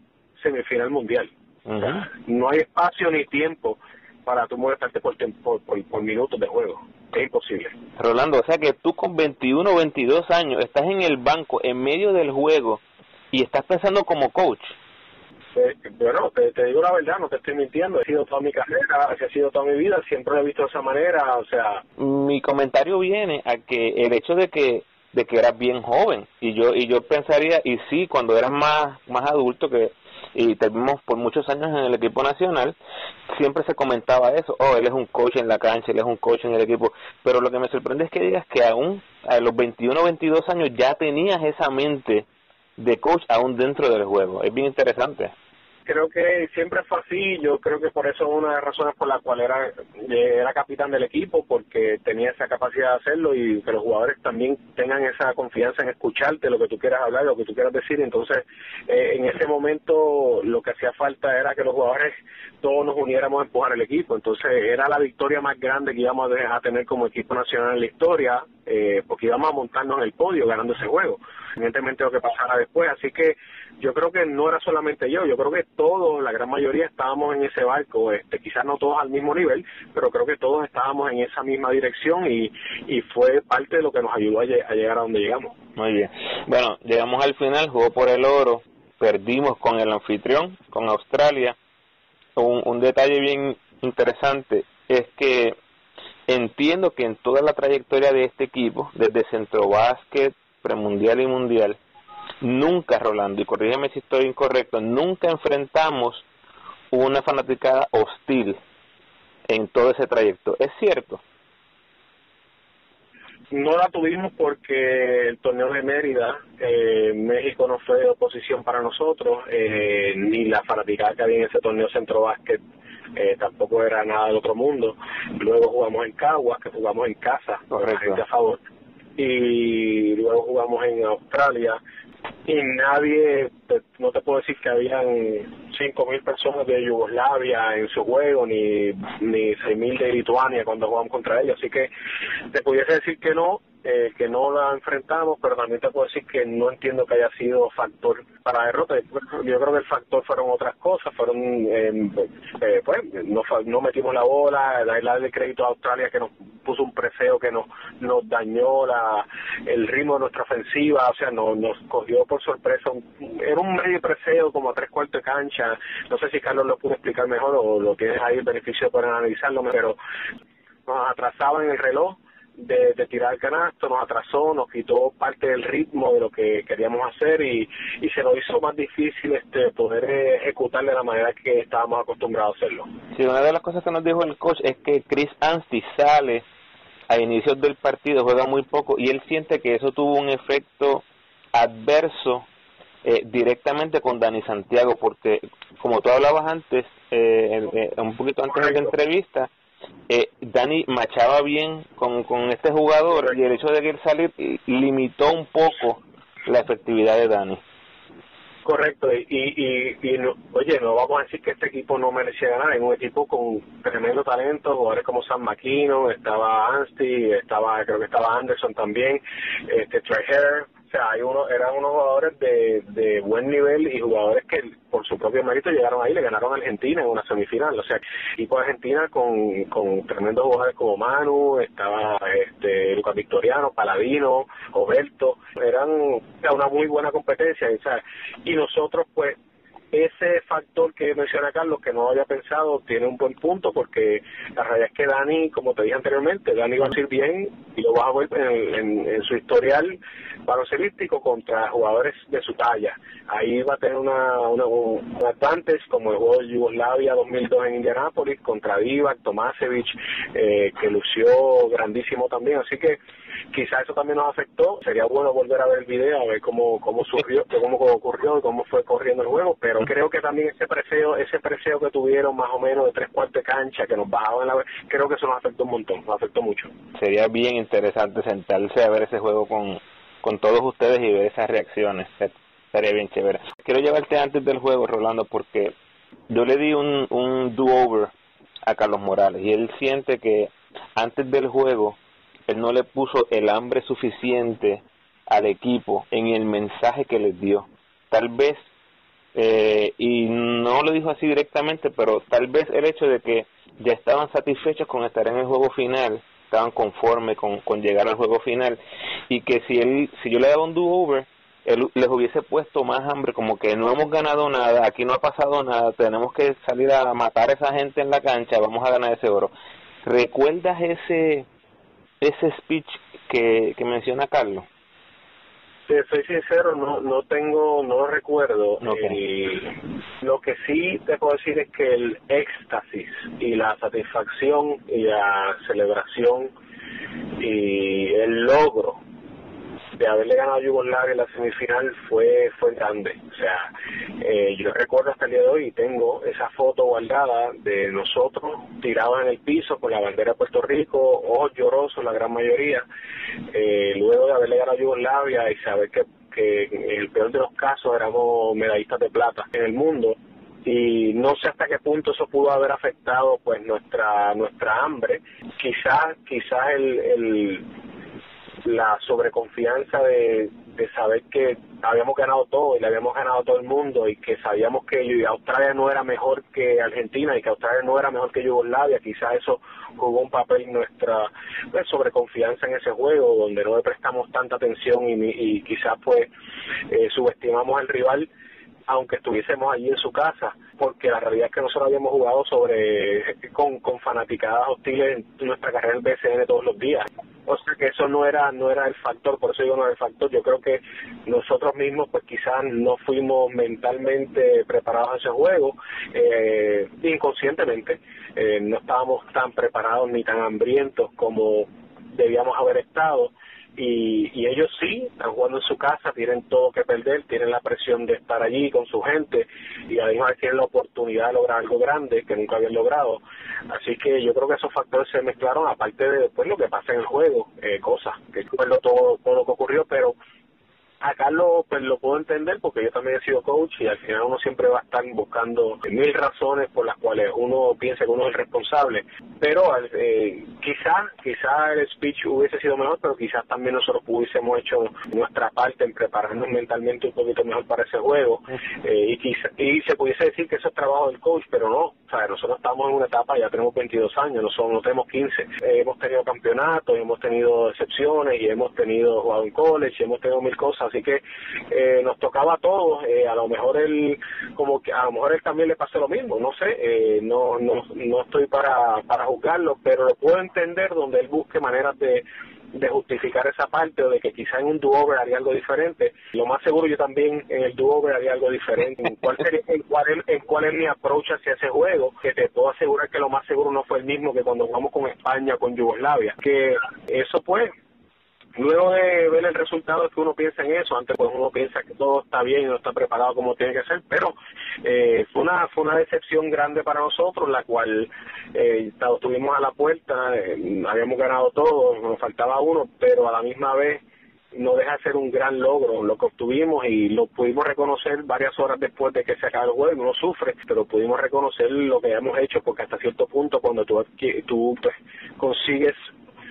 semifinal mundial. no hay espacio ni tiempo para tú molestarte por, por, por, minutos de juego. Es imposible. Rolando, o sea que tú con 21 o 22 años estás en el banco en medio del juego y estás pensando como coach. Eh, bueno, te, digo la verdad, no te estoy mintiendo, he sido toda mi carrera, ha sido toda mi vida, siempre lo he visto de esa manera, o sea... Mi comentario viene a que el hecho de que de que eras bien joven y yo y yo pensaría y sí cuando eras más más adulto que y terminamos por muchos años en el equipo nacional, siempre se comentaba eso, oh, él es un coach en la cancha, él es un coach en el equipo, pero lo que me sorprende es que digas que aún a los 21 o 22 años ya tenías esa mente de coach aún dentro del juego, es bien interesante creo que siempre fue así. Yo creo que por eso es una de las razones por la cual era, era capitán del equipo, porque tenía esa capacidad de hacerlo y que los jugadores también tengan esa confianza en escucharte lo que tú quieras hablar, lo que tú quieras decir. Entonces, eh, en ese momento lo que hacía falta era que los jugadores todos nos uniéramos a empujar el equipo. Entonces, era la victoria más grande que íbamos a tener como equipo nacional en la historia, eh, porque íbamos a montarnos en el podio ganando ese juego evidentemente lo que pasara después. Así que yo creo que no era solamente yo, yo creo que todos, la gran mayoría estábamos en ese barco, este, quizás no todos al mismo nivel, pero creo que todos estábamos en esa misma dirección y, y fue parte de lo que nos ayudó a, llegar a donde llegamos. Muy bien. Bueno, llegamos al final, jugó por el oro, perdimos con el anfitrión, con Australia. Un, un detalle bien interesante es que entiendo que en toda la trayectoria de este equipo, desde centro básquet, premundial y mundial, nunca, Rolando, y corrígeme si estoy incorrecto, nunca enfrentamos una fanaticada hostil en todo ese trayecto. ¿Es cierto? No la tuvimos porque el torneo de Mérida, eh, México no fue oposición para nosotros, eh, ni la fanaticada que había en ese torneo centro básquet eh, tampoco era nada del otro mundo. Luego jugamos en Caguas, que jugamos en casa, con la gente a favor y luego jugamos en Australia y nadie, no te puedo decir que habían cinco mil personas de Yugoslavia en su juego, ni, ni seis mil de Lituania cuando jugamos contra ellos, así que te pudiese decir que no, eh, que no la enfrentamos, pero también te puedo decir que no entiendo que haya sido factor para la derrota. Yo creo que el factor fueron otras cosas, fueron, eh, eh, pues, no, no metimos la bola, darle crédito a Australia que nos puso un preseo que nos, nos dañó la, el ritmo de nuestra ofensiva, o sea, nos, nos cogió por sorpresa. Era un medio preseo como a tres cuartos de cancha. No sé si Carlos lo pudo explicar mejor o lo tienes ahí el beneficio para analizarlo, pero nos atrasaba en el reloj de, tirar el canasto, nos atrasó, nos quitó parte del ritmo de lo que queríamos hacer y, y se nos hizo más difícil este poder ejecutar de la manera que estábamos acostumbrados a hacerlo. Sí, una de las cosas que nos dijo el coach es que Chris Anstey sale a inicios del partido, juega muy poco y él siente que eso tuvo un efecto adverso eh, directamente con Dani Santiago, porque como tú hablabas antes, eh, un poquito antes de la entrevista, eh, Dani machaba bien con, con este jugador y el hecho de que él salir limitó un poco la efectividad de Dani. Correcto, y, y, y, oye, no vamos a decir que este equipo no merecía ganar, es un equipo con tremendo talento, jugadores como San Maquino, estaba Anstey, estaba, creo que estaba Anderson también, este Trey sea, hay uno, eran unos jugadores de, de buen nivel y jugadores que por su propio mérito llegaron ahí, le ganaron a Argentina en una semifinal. O sea, equipo de Argentina con, con tremendos jugadores como Manu, estaba este Lucas Victoriano, Paladino, Roberto, eran una muy buena competencia. Y, y nosotros pues ese factor que menciona Carlos, que no había pensado, tiene un buen punto porque la realidad es que Dani, como te dije anteriormente, Dani va a ir bien y lo vas a ver en, en, su historial baloncelístico contra jugadores de su talla. Ahí va a tener una, una, un como el juego de Yugoslavia 2002 en Indianápolis contra Divac, Tomasevich, eh, que lució grandísimo también. Así que quizá eso también nos afectó. Sería bueno volver a ver el video, a ver cómo, cómo surgió, cómo ocurrió y cómo fue corriendo el juego, pero creo que también ese preseo, ese preseo que tuvieron más o menos de tres cuartos de cancha, que nos bajaban la creo que eso nos afectó un montón, nos afectó mucho. Sería bien interesante sentarse a ver ese juego con, con todos ustedes y ver esas reacciones. Sería bien chévere. Quiero llevarte antes del juego, Rolando, porque yo le di un, un do-over a Carlos Morales y él siente que antes del juego él no le puso el hambre suficiente al equipo en el mensaje que les dio. Tal vez, eh, y no lo dijo así directamente, pero tal vez el hecho de que ya estaban satisfechos con estar en el juego final, estaban conformes con, con llegar al juego final, y que si él, si yo le daba un do-over, él les hubiese puesto más hambre, como que no hemos ganado nada, aquí no ha pasado nada, tenemos que salir a matar a esa gente en la cancha, vamos a ganar ese oro. ¿Recuerdas ese ese speech que, que menciona Carlos? Te soy sincero, no no tengo, no recuerdo. lo que sí te puedo decir es que el éxtasis y la satisfacción y la celebración y el logro de haberle ganado a Yugoslavia en la semifinal fue fue grande. O sea, eh, yo recuerdo hasta el día de hoy y tengo esa foto guardada de nosotros tirados en el piso con la bandera de Puerto Rico, ojos llorosos la gran mayoría, eh, luego de haberle ganado a Yugoslavia y saber que, que en el peor de los casos éramos medallistas de plata en el mundo y no sé hasta qué punto eso pudo haber afectado pues nuestra nuestra hambre quizás quizás el, el la sobreconfianza de, de saber que habíamos ganado todo y le habíamos ganado a todo el mundo y que sabíamos que Australia no era mejor que Argentina y que Australia no era mejor que Yugoslavia, quizás eso jugó un papel en nuestra pues, sobreconfianza en ese juego donde no le prestamos tanta atención y, y quizás pues eh, subestimamos al rival aunque estuviésemos allí en su casa, porque la realidad es que nosotros habíamos jugado sobre con, con fanaticadas hostiles en nuestra carrera en BCN todos los días. O sea que eso no era no era el factor, por eso digo no era el factor. Yo creo que nosotros mismos pues quizás no fuimos mentalmente preparados a ese juego, eh, inconscientemente. Eh, no estábamos tan preparados ni tan hambrientos como debíamos haber estado y, y ellos sí están jugando en su casa, tienen todo que perder, tienen la presión de estar allí con su gente y además tienen la oportunidad de lograr algo grande que nunca habían logrado. Así que yo creo que esos factores se mezclaron, aparte de después lo que pasa en el juego, eh, cosas, que todo, todo lo que ocurrió, pero acá lo, pues lo puedo entender porque yo también he sido coach y al final uno siempre va a estar buscando mil razones por las cuales uno piensa que uno es el responsable. Pero eh, quizás quizá el speech hubiese sido mejor, pero quizás también nosotros hubiésemos hecho nuestra parte en prepararnos mentalmente un poquito mejor para ese juego. Eh, y, quizá, y se pudiese decir que eso es trabajo del coach, pero no. O sea, nosotros estamos en una etapa, ya tenemos 22 años, no, somos, no tenemos 15. Eh, hemos tenido campeonatos, hemos tenido excepciones y hemos tenido jugado en college y hemos tenido mil cosas así que eh, nos tocaba a todos, eh, a lo mejor él, como que a lo mejor él también le pasó lo mismo, no sé, eh, no, no, no estoy para, para juzgarlo, pero lo puedo entender donde él busque maneras de, de justificar esa parte o de que quizá en un do-over haría algo diferente. Lo más seguro yo también en el do-over haría algo diferente. ¿En cuál, sería, en, cuál es, en cuál es mi approach hacia ese juego? Que te puedo asegurar que lo más seguro no fue el mismo que cuando jugamos con España, con Yugoslavia. Que eso pues Luego de ver el resultado es que uno piensa en eso, antes pues uno piensa que todo está bien y no está preparado como tiene que ser, pero eh, fue una fue una decepción grande para nosotros, la cual eh, estuvimos a la puerta, eh, habíamos ganado todo, nos faltaba uno, pero a la misma vez no deja de ser un gran logro lo que obtuvimos y lo pudimos reconocer varias horas después de que se acaba el juego, uno sufre, pero pudimos reconocer lo que hemos hecho porque hasta cierto punto cuando tú, tú pues, consigues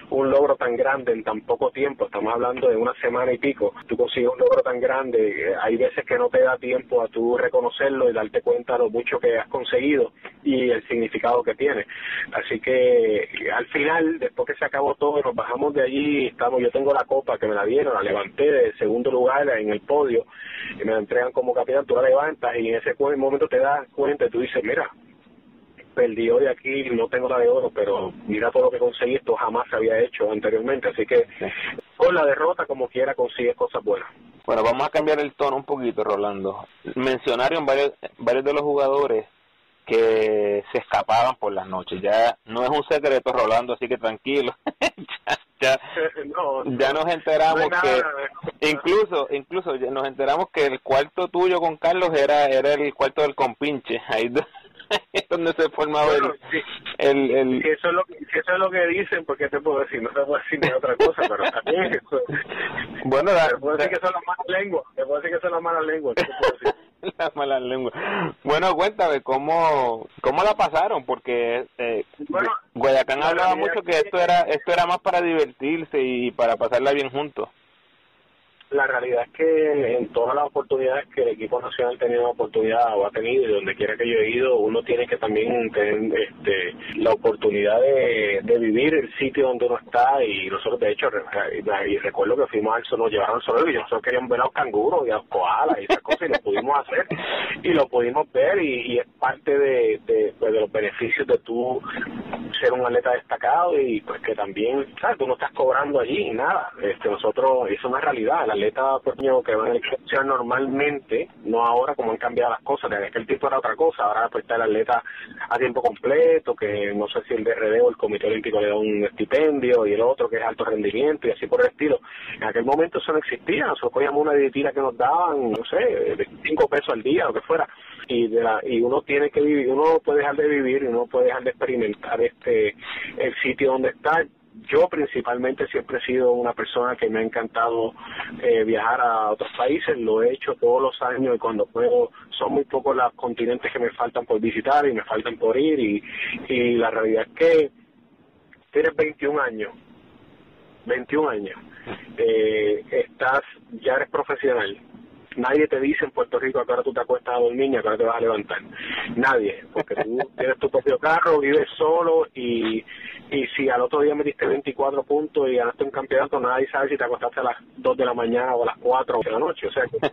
un logro tan grande en tan poco tiempo, estamos hablando de una semana y pico, tú consigues un logro tan grande, eh, hay veces que no te da tiempo a tú reconocerlo y darte cuenta de lo mucho que has conseguido y el significado que tiene. Así que al final, después que se acabó todo, nos bajamos de allí, estamos, yo tengo la copa que me la dieron, la levanté de segundo lugar en el podio y me la entregan como capitán, tú la levantas y en ese momento te das cuenta y tú dices, mira, perdí hoy aquí, no tengo la de oro, pero mira todo lo que conseguí, esto jamás se había hecho anteriormente, así que con la derrota como quiera consigues cosas buenas. Bueno, vamos a cambiar el tono un poquito, Rolando. Mencionaron varios, varios de los jugadores que se escapaban por las noches. Ya no es un secreto, Rolando, así que tranquilo. ya, ya, nos enteramos que incluso incluso nos enteramos que el cuarto tuyo con Carlos era era el cuarto del compinche. Ahí donde se formaba el, el, Si, eso es lo, si eso es lo que dicen, ¿por qué te puedo decir? No te puedo decir ni otra cosa, pero también eso... Bueno, te puedo decir que son las malas lenguas, te puedo decir que son las malas lenguas, ¿qué te puedo decir? las malas lenguas. Bueno, cuéntame, ¿cómo, cómo la pasaron? Porque... Eh, bueno, Guayacán hablaba mucho que esto era esto era más para divertirse y para pasarla bien juntos la realidad es que en todas las oportunidades que el equipo nacional ha tenido oportunidad o ha tenido y donde quiera que yo he ido, uno tiene que también tener este, la oportunidad de, vivir el sitio donde uno está y nosotros de hecho, y recuerdo que fuimos al nos llevaron al solo y nosotros queríamos ver a los canguros y a los koalas y esas cosas y lo pudimos hacer y lo pudimos ver y, es parte pues, de los beneficios de tú ser un atleta destacado y pues que también, ¿sabes? Tú no estás cobrando allí nada. Este, nosotros, es una realidad. Atleta pequeño que va en el normalmente, no ahora como han cambiado las cosas, desde que el tipo era otra cosa, ahora pues está el atleta a tiempo completo, que no sé si el DRD o el Comité Olímpico le da un estipendio y el otro que es alto rendimiento y así por el estilo. En aquel momento eso no existía, nosotros cogíamos una dietita que nos daban, no sé, 25 pesos al día, lo que fuera y de la, y uno tiene que vivir, uno no puede dejar de vivir, uno puede dejar de experimentar este el sitio donde está. Yo principalmente siempre he sido una persona que me ha encantado eh, viajar a otros países, lo he hecho todos los años y cuando puedo, son muy pocos los continentes que me faltan por visitar y me faltan por ir y, y la realidad es que tienes 21 años, 21 años, eh, estás, ya eres profesional, Nadie te dice en Puerto Rico que ahora tú te acuestas a dormir y ahora te vas a levantar. Nadie, porque tú tienes tu propio carro, vives solo y, y si al otro día metiste 24 puntos y ganaste un campeonato, nadie sabe si te acostaste a las 2 de la mañana o a las 4 de la noche. O sea que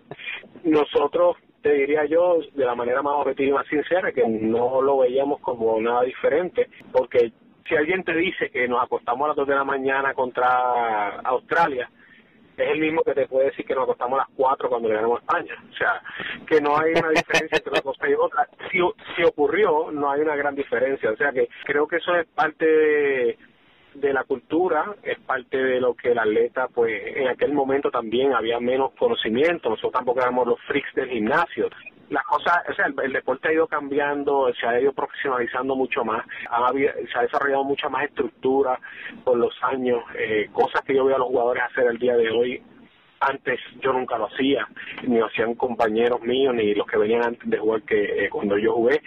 nosotros, te diría yo, de la manera más objetiva y más sincera, que no lo veíamos como nada diferente, porque si alguien te dice que nos acostamos a las 2 de la mañana contra Australia, es el mismo que te puede decir que nos acostamos a las 4 cuando le ganamos a España. O sea, que no hay una diferencia entre una cosa y otra. Si, si ocurrió, no hay una gran diferencia. O sea, que creo que eso es parte de, de la cultura, es parte de lo que el atleta, pues en aquel momento también había menos conocimiento, nosotros tampoco éramos los freaks del gimnasio, las cosas, o sea, el, deporte ha ido cambiando, se ha ido profesionalizando mucho más, se ha desarrollado mucha más estructura con los años, eh, cosas que yo veo a los jugadores hacer el día de hoy. Antes yo nunca lo hacía, ni lo hacían compañeros míos, ni los que venían antes de jugar que eh, cuando yo jugué.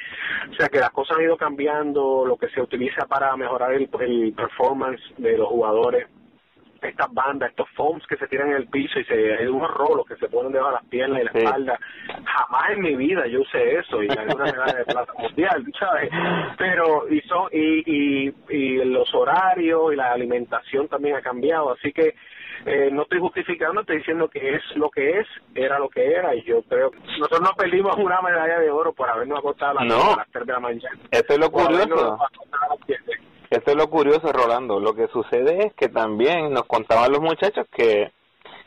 O sea que las cosas han ido cambiando, lo que se utiliza para mejorar el performance de los jugadores estas bandas, estos foams que se tiran en el piso y se hay unos rolos que se ponen debajo de las piernas y la espalda. Jamás en mi vida yo usé eso y gané una medalla de plata mundial, ¿sabes? Pero y son y, y, y los horarios y la alimentación también ha cambiado, así que eh, no estoy justificando, estoy diciendo que es lo que es, era lo que era, y yo creo que nosotros no perdimos una medalla de oro por habernos acostado a las, no. 3 de la mañana. Eso es lo curioso. Esto es lo curioso, Rolando. Lo que sucede es que también nos contaban los muchachos que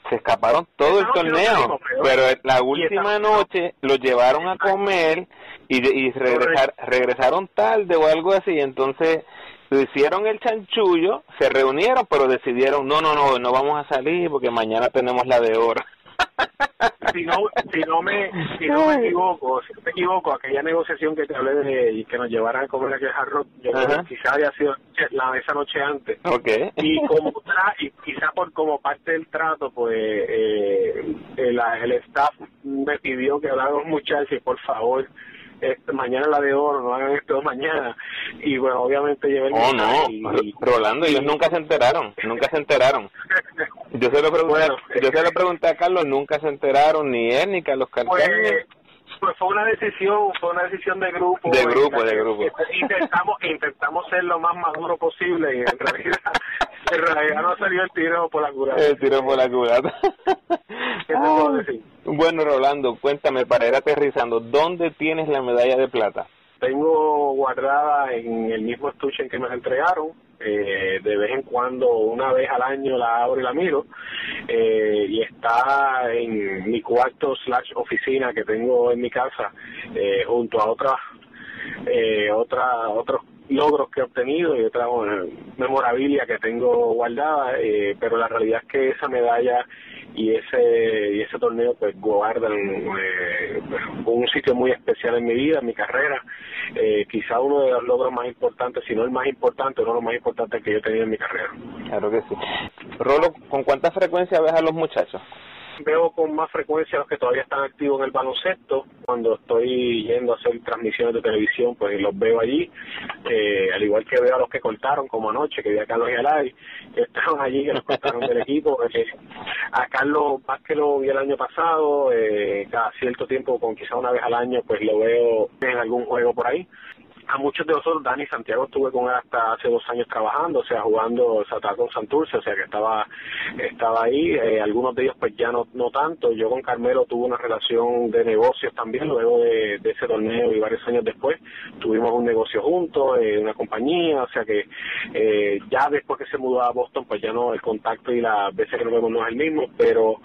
se escaparon todo el torneo, pero la última noche los llevaron a comer y, y regresar, regresaron tarde o algo así. Entonces hicieron el chanchullo, se reunieron, pero decidieron, no, no, no, no vamos a salir porque mañana tenemos la de oro si no si no me si no me equivoco si no me equivoco aquella negociación que te hablé de y que nos llevaran a comer aquel hard yo quizá haya sido la esa noche antes. Okay. y como tra y quizá por como parte del trato pues eh, el, el staff me pidió que habláramos muchachos por favor este, mañana la de oro, no hagan esto mañana. Y bueno, obviamente llevé el Oh, no, y, Rolando, ellos nunca se enteraron, nunca se enteraron. Yo se lo pregunté, yo se lo pregunté a Carlos, nunca se enteraron, ni él ni Carlos Cartagena. Pues, pues fue una decisión, fue una decisión de grupo. De grupo, de grupo. Intentamos, intentamos ser lo más maduro posible y en realidad, en realidad no salió el tiro por la culata. El tiro por la culata. ¿Qué te puedo decir? Bueno, Rolando, cuéntame, para ir aterrizando, ¿dónde tienes la medalla de plata? Tengo guardada en el mismo estuche en que me la entregaron. Eh, de vez en cuando, una vez al año la abro y la miro. Eh, y está en mi cuarto slash oficina que tengo en mi casa, eh, junto a otras, eh, otra, otros logros que he obtenido y otra memorabilia que tengo guardada, eh, pero la realidad es que esa medalla y ese y ese torneo pues guardan eh, un sitio muy especial en mi vida, en mi carrera, eh, quizá uno de los logros más importantes, si no el más importante, uno de los más importantes que yo he tenido en mi carrera. Claro que sí. Rolo, ¿con cuánta frecuencia ves a los muchachos? Veo con más frecuencia a los que todavía están activos en el baloncesto. Cuando estoy yendo a hacer transmisiones de televisión, pues los veo allí. Eh, al igual que veo a los que cortaron, como anoche, que vi a Carlos Yalay, que estaban allí, que nos cortaron del equipo. Eh, a Carlos más que lo vi el año pasado, eh, cada cierto tiempo, con quizá una vez al año, pues lo veo en algún juego por ahí a muchos de nosotros, Dani Santiago estuve con él hasta hace dos años trabajando, o sea, jugando, sea, con Santurce, o sea, que estaba estaba ahí, eh, algunos de ellos pues ya no, no tanto, yo con Carmelo tuve una relación de negocios también, luego de, ese torneo y varios años después, tuvimos un negocio juntos, eh, una compañía, o sea que eh, ya después que se mudó a Boston, pues ya no, el contacto y las veces que nos vemos no es el mismo, pero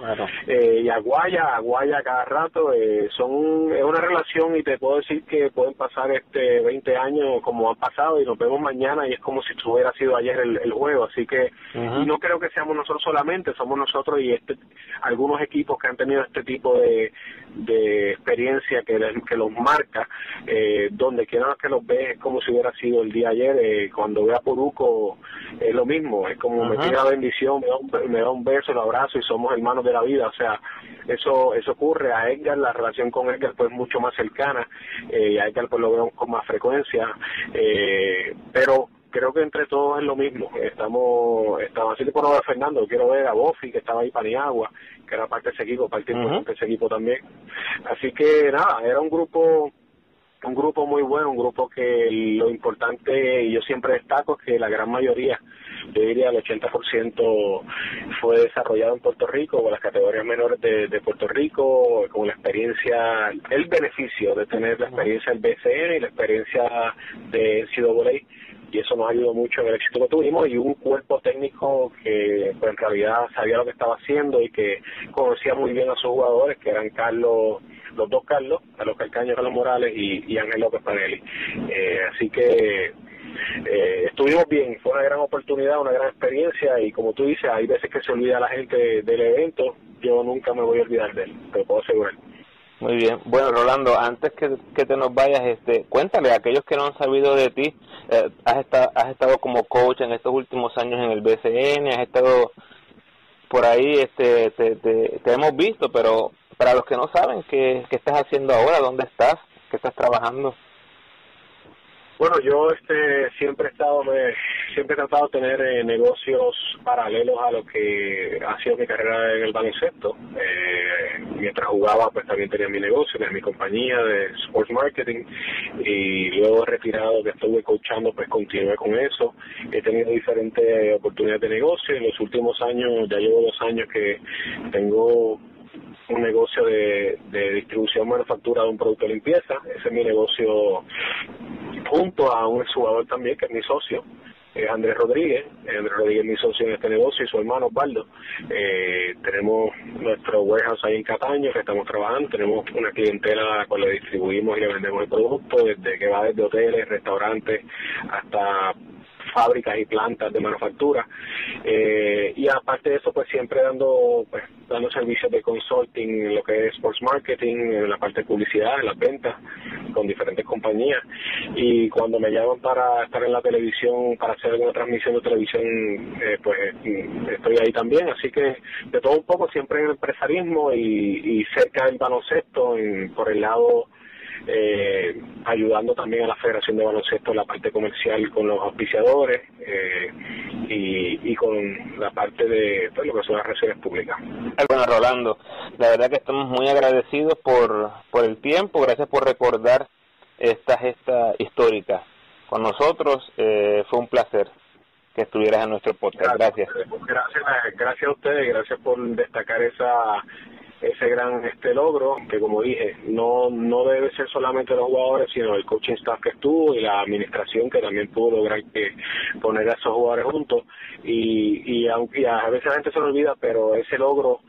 eh, y Aguaya, Aguaya cada rato, eh, son, es una relación y te puedo decir que pueden pasar este 20 años como han pasado y nos vemos mañana y es como si hubiera sido ayer el, juego. Así que y no creo que seamos nosotros solamente, somos nosotros y este, algunos equipos que han tenido este tipo de, de experiencia que, que los marca, eh, donde quiera que los ve es como si hubiera sido el día ayer. Eh, cuando ve a Poruco es lo mismo, es como me tira bendición, me da, un, me da un beso, lo abrazo y somos hermanos de la vida. O sea, eso eso ocurre a Edgar, la relación con Edgar pues mucho más cercana eh, y a Edgar pues lo veo con más frecuencia, eh, pero creo que entre todos es lo mismo. Estamos, estamos así por ver Fernando, quiero ver a Bofi que estaba ahí para Niagua, que era parte de ese equipo, parte de ese equipo también. Así que nada, era un grupo un grupo muy bueno, un grupo que lo importante, y yo siempre destaco, es que la gran mayoría yo diría el 80% fue desarrollado en Puerto Rico, con las categorías menores de, Puerto Rico, con la experiencia, el beneficio de tener la experiencia del BCN y la experiencia de NCAA y eso nos ayudó mucho en el éxito que tuvimos y un cuerpo técnico que pues, en realidad sabía lo que estaba haciendo y que conocía muy bien a sus jugadores que eran Carlos los dos Carlos, Carlos Calcaño, Carlos Morales y, Ángel López Panelli. Eh, así que eh, estuvimos bien, fue una gran oportunidad, una gran experiencia y como tú dices, hay veces que se olvida la gente del evento, yo nunca me voy a olvidar de él, te puedo asegurar. Muy bien. Bueno, Rolando, antes que, que te nos vayas, este, cuéntale a aquellos que no han sabido de ti, eh, has, estado, has estado como coach en estos últimos años en el BCN, has estado por ahí, este, te, te, te hemos visto, pero para los que no saben, ¿qué, qué estás haciendo ahora? ¿Dónde estás? ¿Qué estás trabajando? Bueno, yo este siempre he estado, siempre he tratado de tener eh, negocios paralelos a lo que ha sido mi carrera en el baloncesto. Eh, mientras jugaba, pues también tenía mi negocio, tenía mi compañía de sports marketing y luego retirado que estuve coachando, pues continué con eso. He tenido diferentes oportunidades de negocio. En los últimos años, ya llevo dos años que tengo un negocio de, distribución manufactura de un producto de limpieza. Ese es mi negocio junto a un jugador también que es mi socio, eh, Andrés Rodríguez. Andrés Rodríguez es mi socio en este negocio y su hermano Osvaldo. Eh, tenemos nuestro warehouse ahí en Cataño que estamos trabajando. Tenemos una clientela con la que distribuimos y le vendemos el producto, desde que va desde hoteles, restaurantes, hasta fábricas y plantas de manufactura. Eh, y aparte de eso pues siempre dando pues dando servicios de consulting en lo que es sports marketing en la parte de publicidad en las ventas con diferentes compañías. Y cuando me llaman para estar en la televisión para hacer alguna transmisión de televisión eh, pues estoy ahí también. Así que de todo un poco siempre en el empresarismo y, cerca del baloncesto en, por el lado eh, ayudando también a la Federación de Baloncesto en la parte comercial con los auspiciadores eh, y, y, con la parte de pues, lo que son las reservas públicas. Bueno, Rolando, la verdad que estamos muy agradecidos por, por el tiempo, gracias por recordar esta gesta histórica con nosotros, eh, fue un placer que estuvieras en nuestro podcast. Gracias. Gracias, gracias a ustedes, gracias por destacar esa ese gran este logro que como dije no no debe ser solamente los jugadores sino el coaching staff que estuvo y la administración que también pudo lograr que poner a esos jugadores juntos. Y y aunque a veces la gente se lo olvida pero ese logro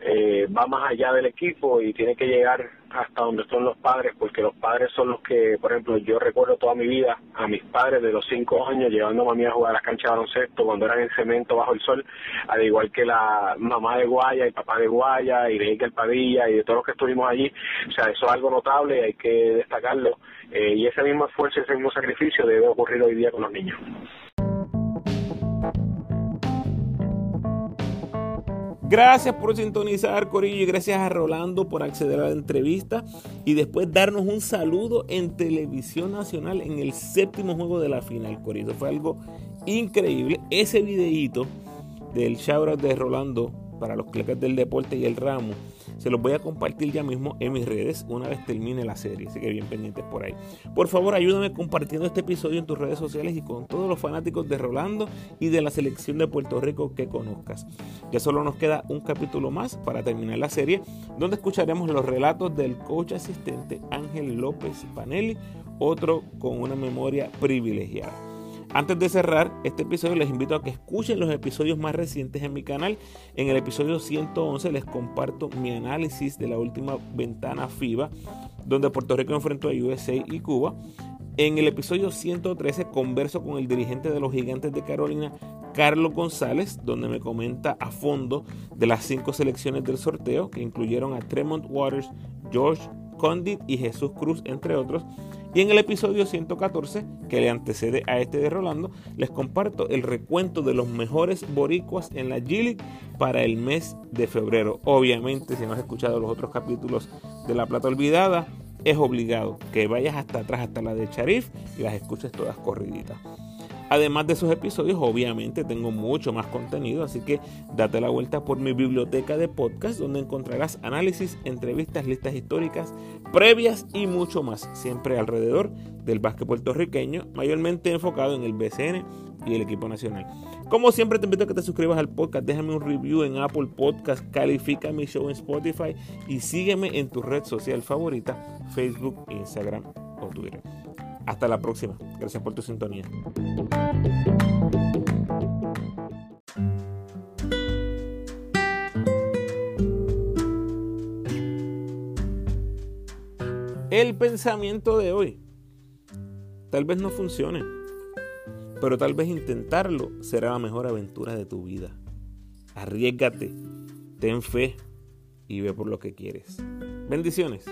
eh, va más allá del equipo y tiene que llegar hasta donde son los padres, porque los padres son los que, por ejemplo, yo recuerdo toda mi vida a mis padres de los cinco años llevando a mí a jugar a las canchas de baloncesto cuando eran en cemento bajo el sol, al igual que la mamá de Guaya y papá de Guaya y de Iker Padilla y de todos los que estuvimos allí. O sea, eso es algo notable, hay que destacarlo. Eh, y ese mismo esfuerzo, ese mismo sacrificio debe ocurrir hoy día con los niños. Gracias por sintonizar, Corillo, y gracias a Rolando por acceder a la entrevista y después darnos un saludo en televisión nacional en el séptimo juego de la final, Corillo. Fue algo increíble. Ese videíto del shoutout de Rolando para los clecas del deporte y el ramo se los voy a compartir ya mismo en mis redes una vez termine la serie, así que bien pendientes por ahí. Por favor, ayúdame compartiendo este episodio en tus redes sociales y con todos los fanáticos de Rolando y de la selección de Puerto Rico que conozcas. Ya solo nos queda un capítulo más para terminar la serie, donde escucharemos los relatos del coach asistente Ángel López Panelli, otro con una memoria privilegiada. Antes de cerrar este episodio, les invito a que escuchen los episodios más recientes en mi canal. En el episodio 111 les comparto mi análisis de la última ventana FIBA, donde Puerto Rico enfrentó a USA y Cuba. En el episodio 113 converso con el dirigente de los Gigantes de Carolina, Carlos González, donde me comenta a fondo de las cinco selecciones del sorteo, que incluyeron a Tremont Waters, George Condit y Jesús Cruz, entre otros. Y en el episodio 114, que le antecede a este de Rolando, les comparto el recuento de los mejores boricuas en la G para el mes de febrero. Obviamente, si no has escuchado los otros capítulos de La Plata Olvidada, es obligado que vayas hasta atrás, hasta la de Charif, y las escuches todas corriditas. Además de esos episodios, obviamente tengo mucho más contenido, así que date la vuelta por mi biblioteca de podcast donde encontrarás análisis, entrevistas, listas históricas, previas y mucho más, siempre alrededor del básquet puertorriqueño, mayormente enfocado en el BCN y el equipo nacional. Como siempre te invito a que te suscribas al podcast, déjame un review en Apple Podcast, califica mi show en Spotify y sígueme en tu red social favorita, Facebook, Instagram o Twitter. Hasta la próxima. Gracias por tu sintonía. El pensamiento de hoy tal vez no funcione, pero tal vez intentarlo será la mejor aventura de tu vida. Arriesgate, ten fe y ve por lo que quieres. Bendiciones.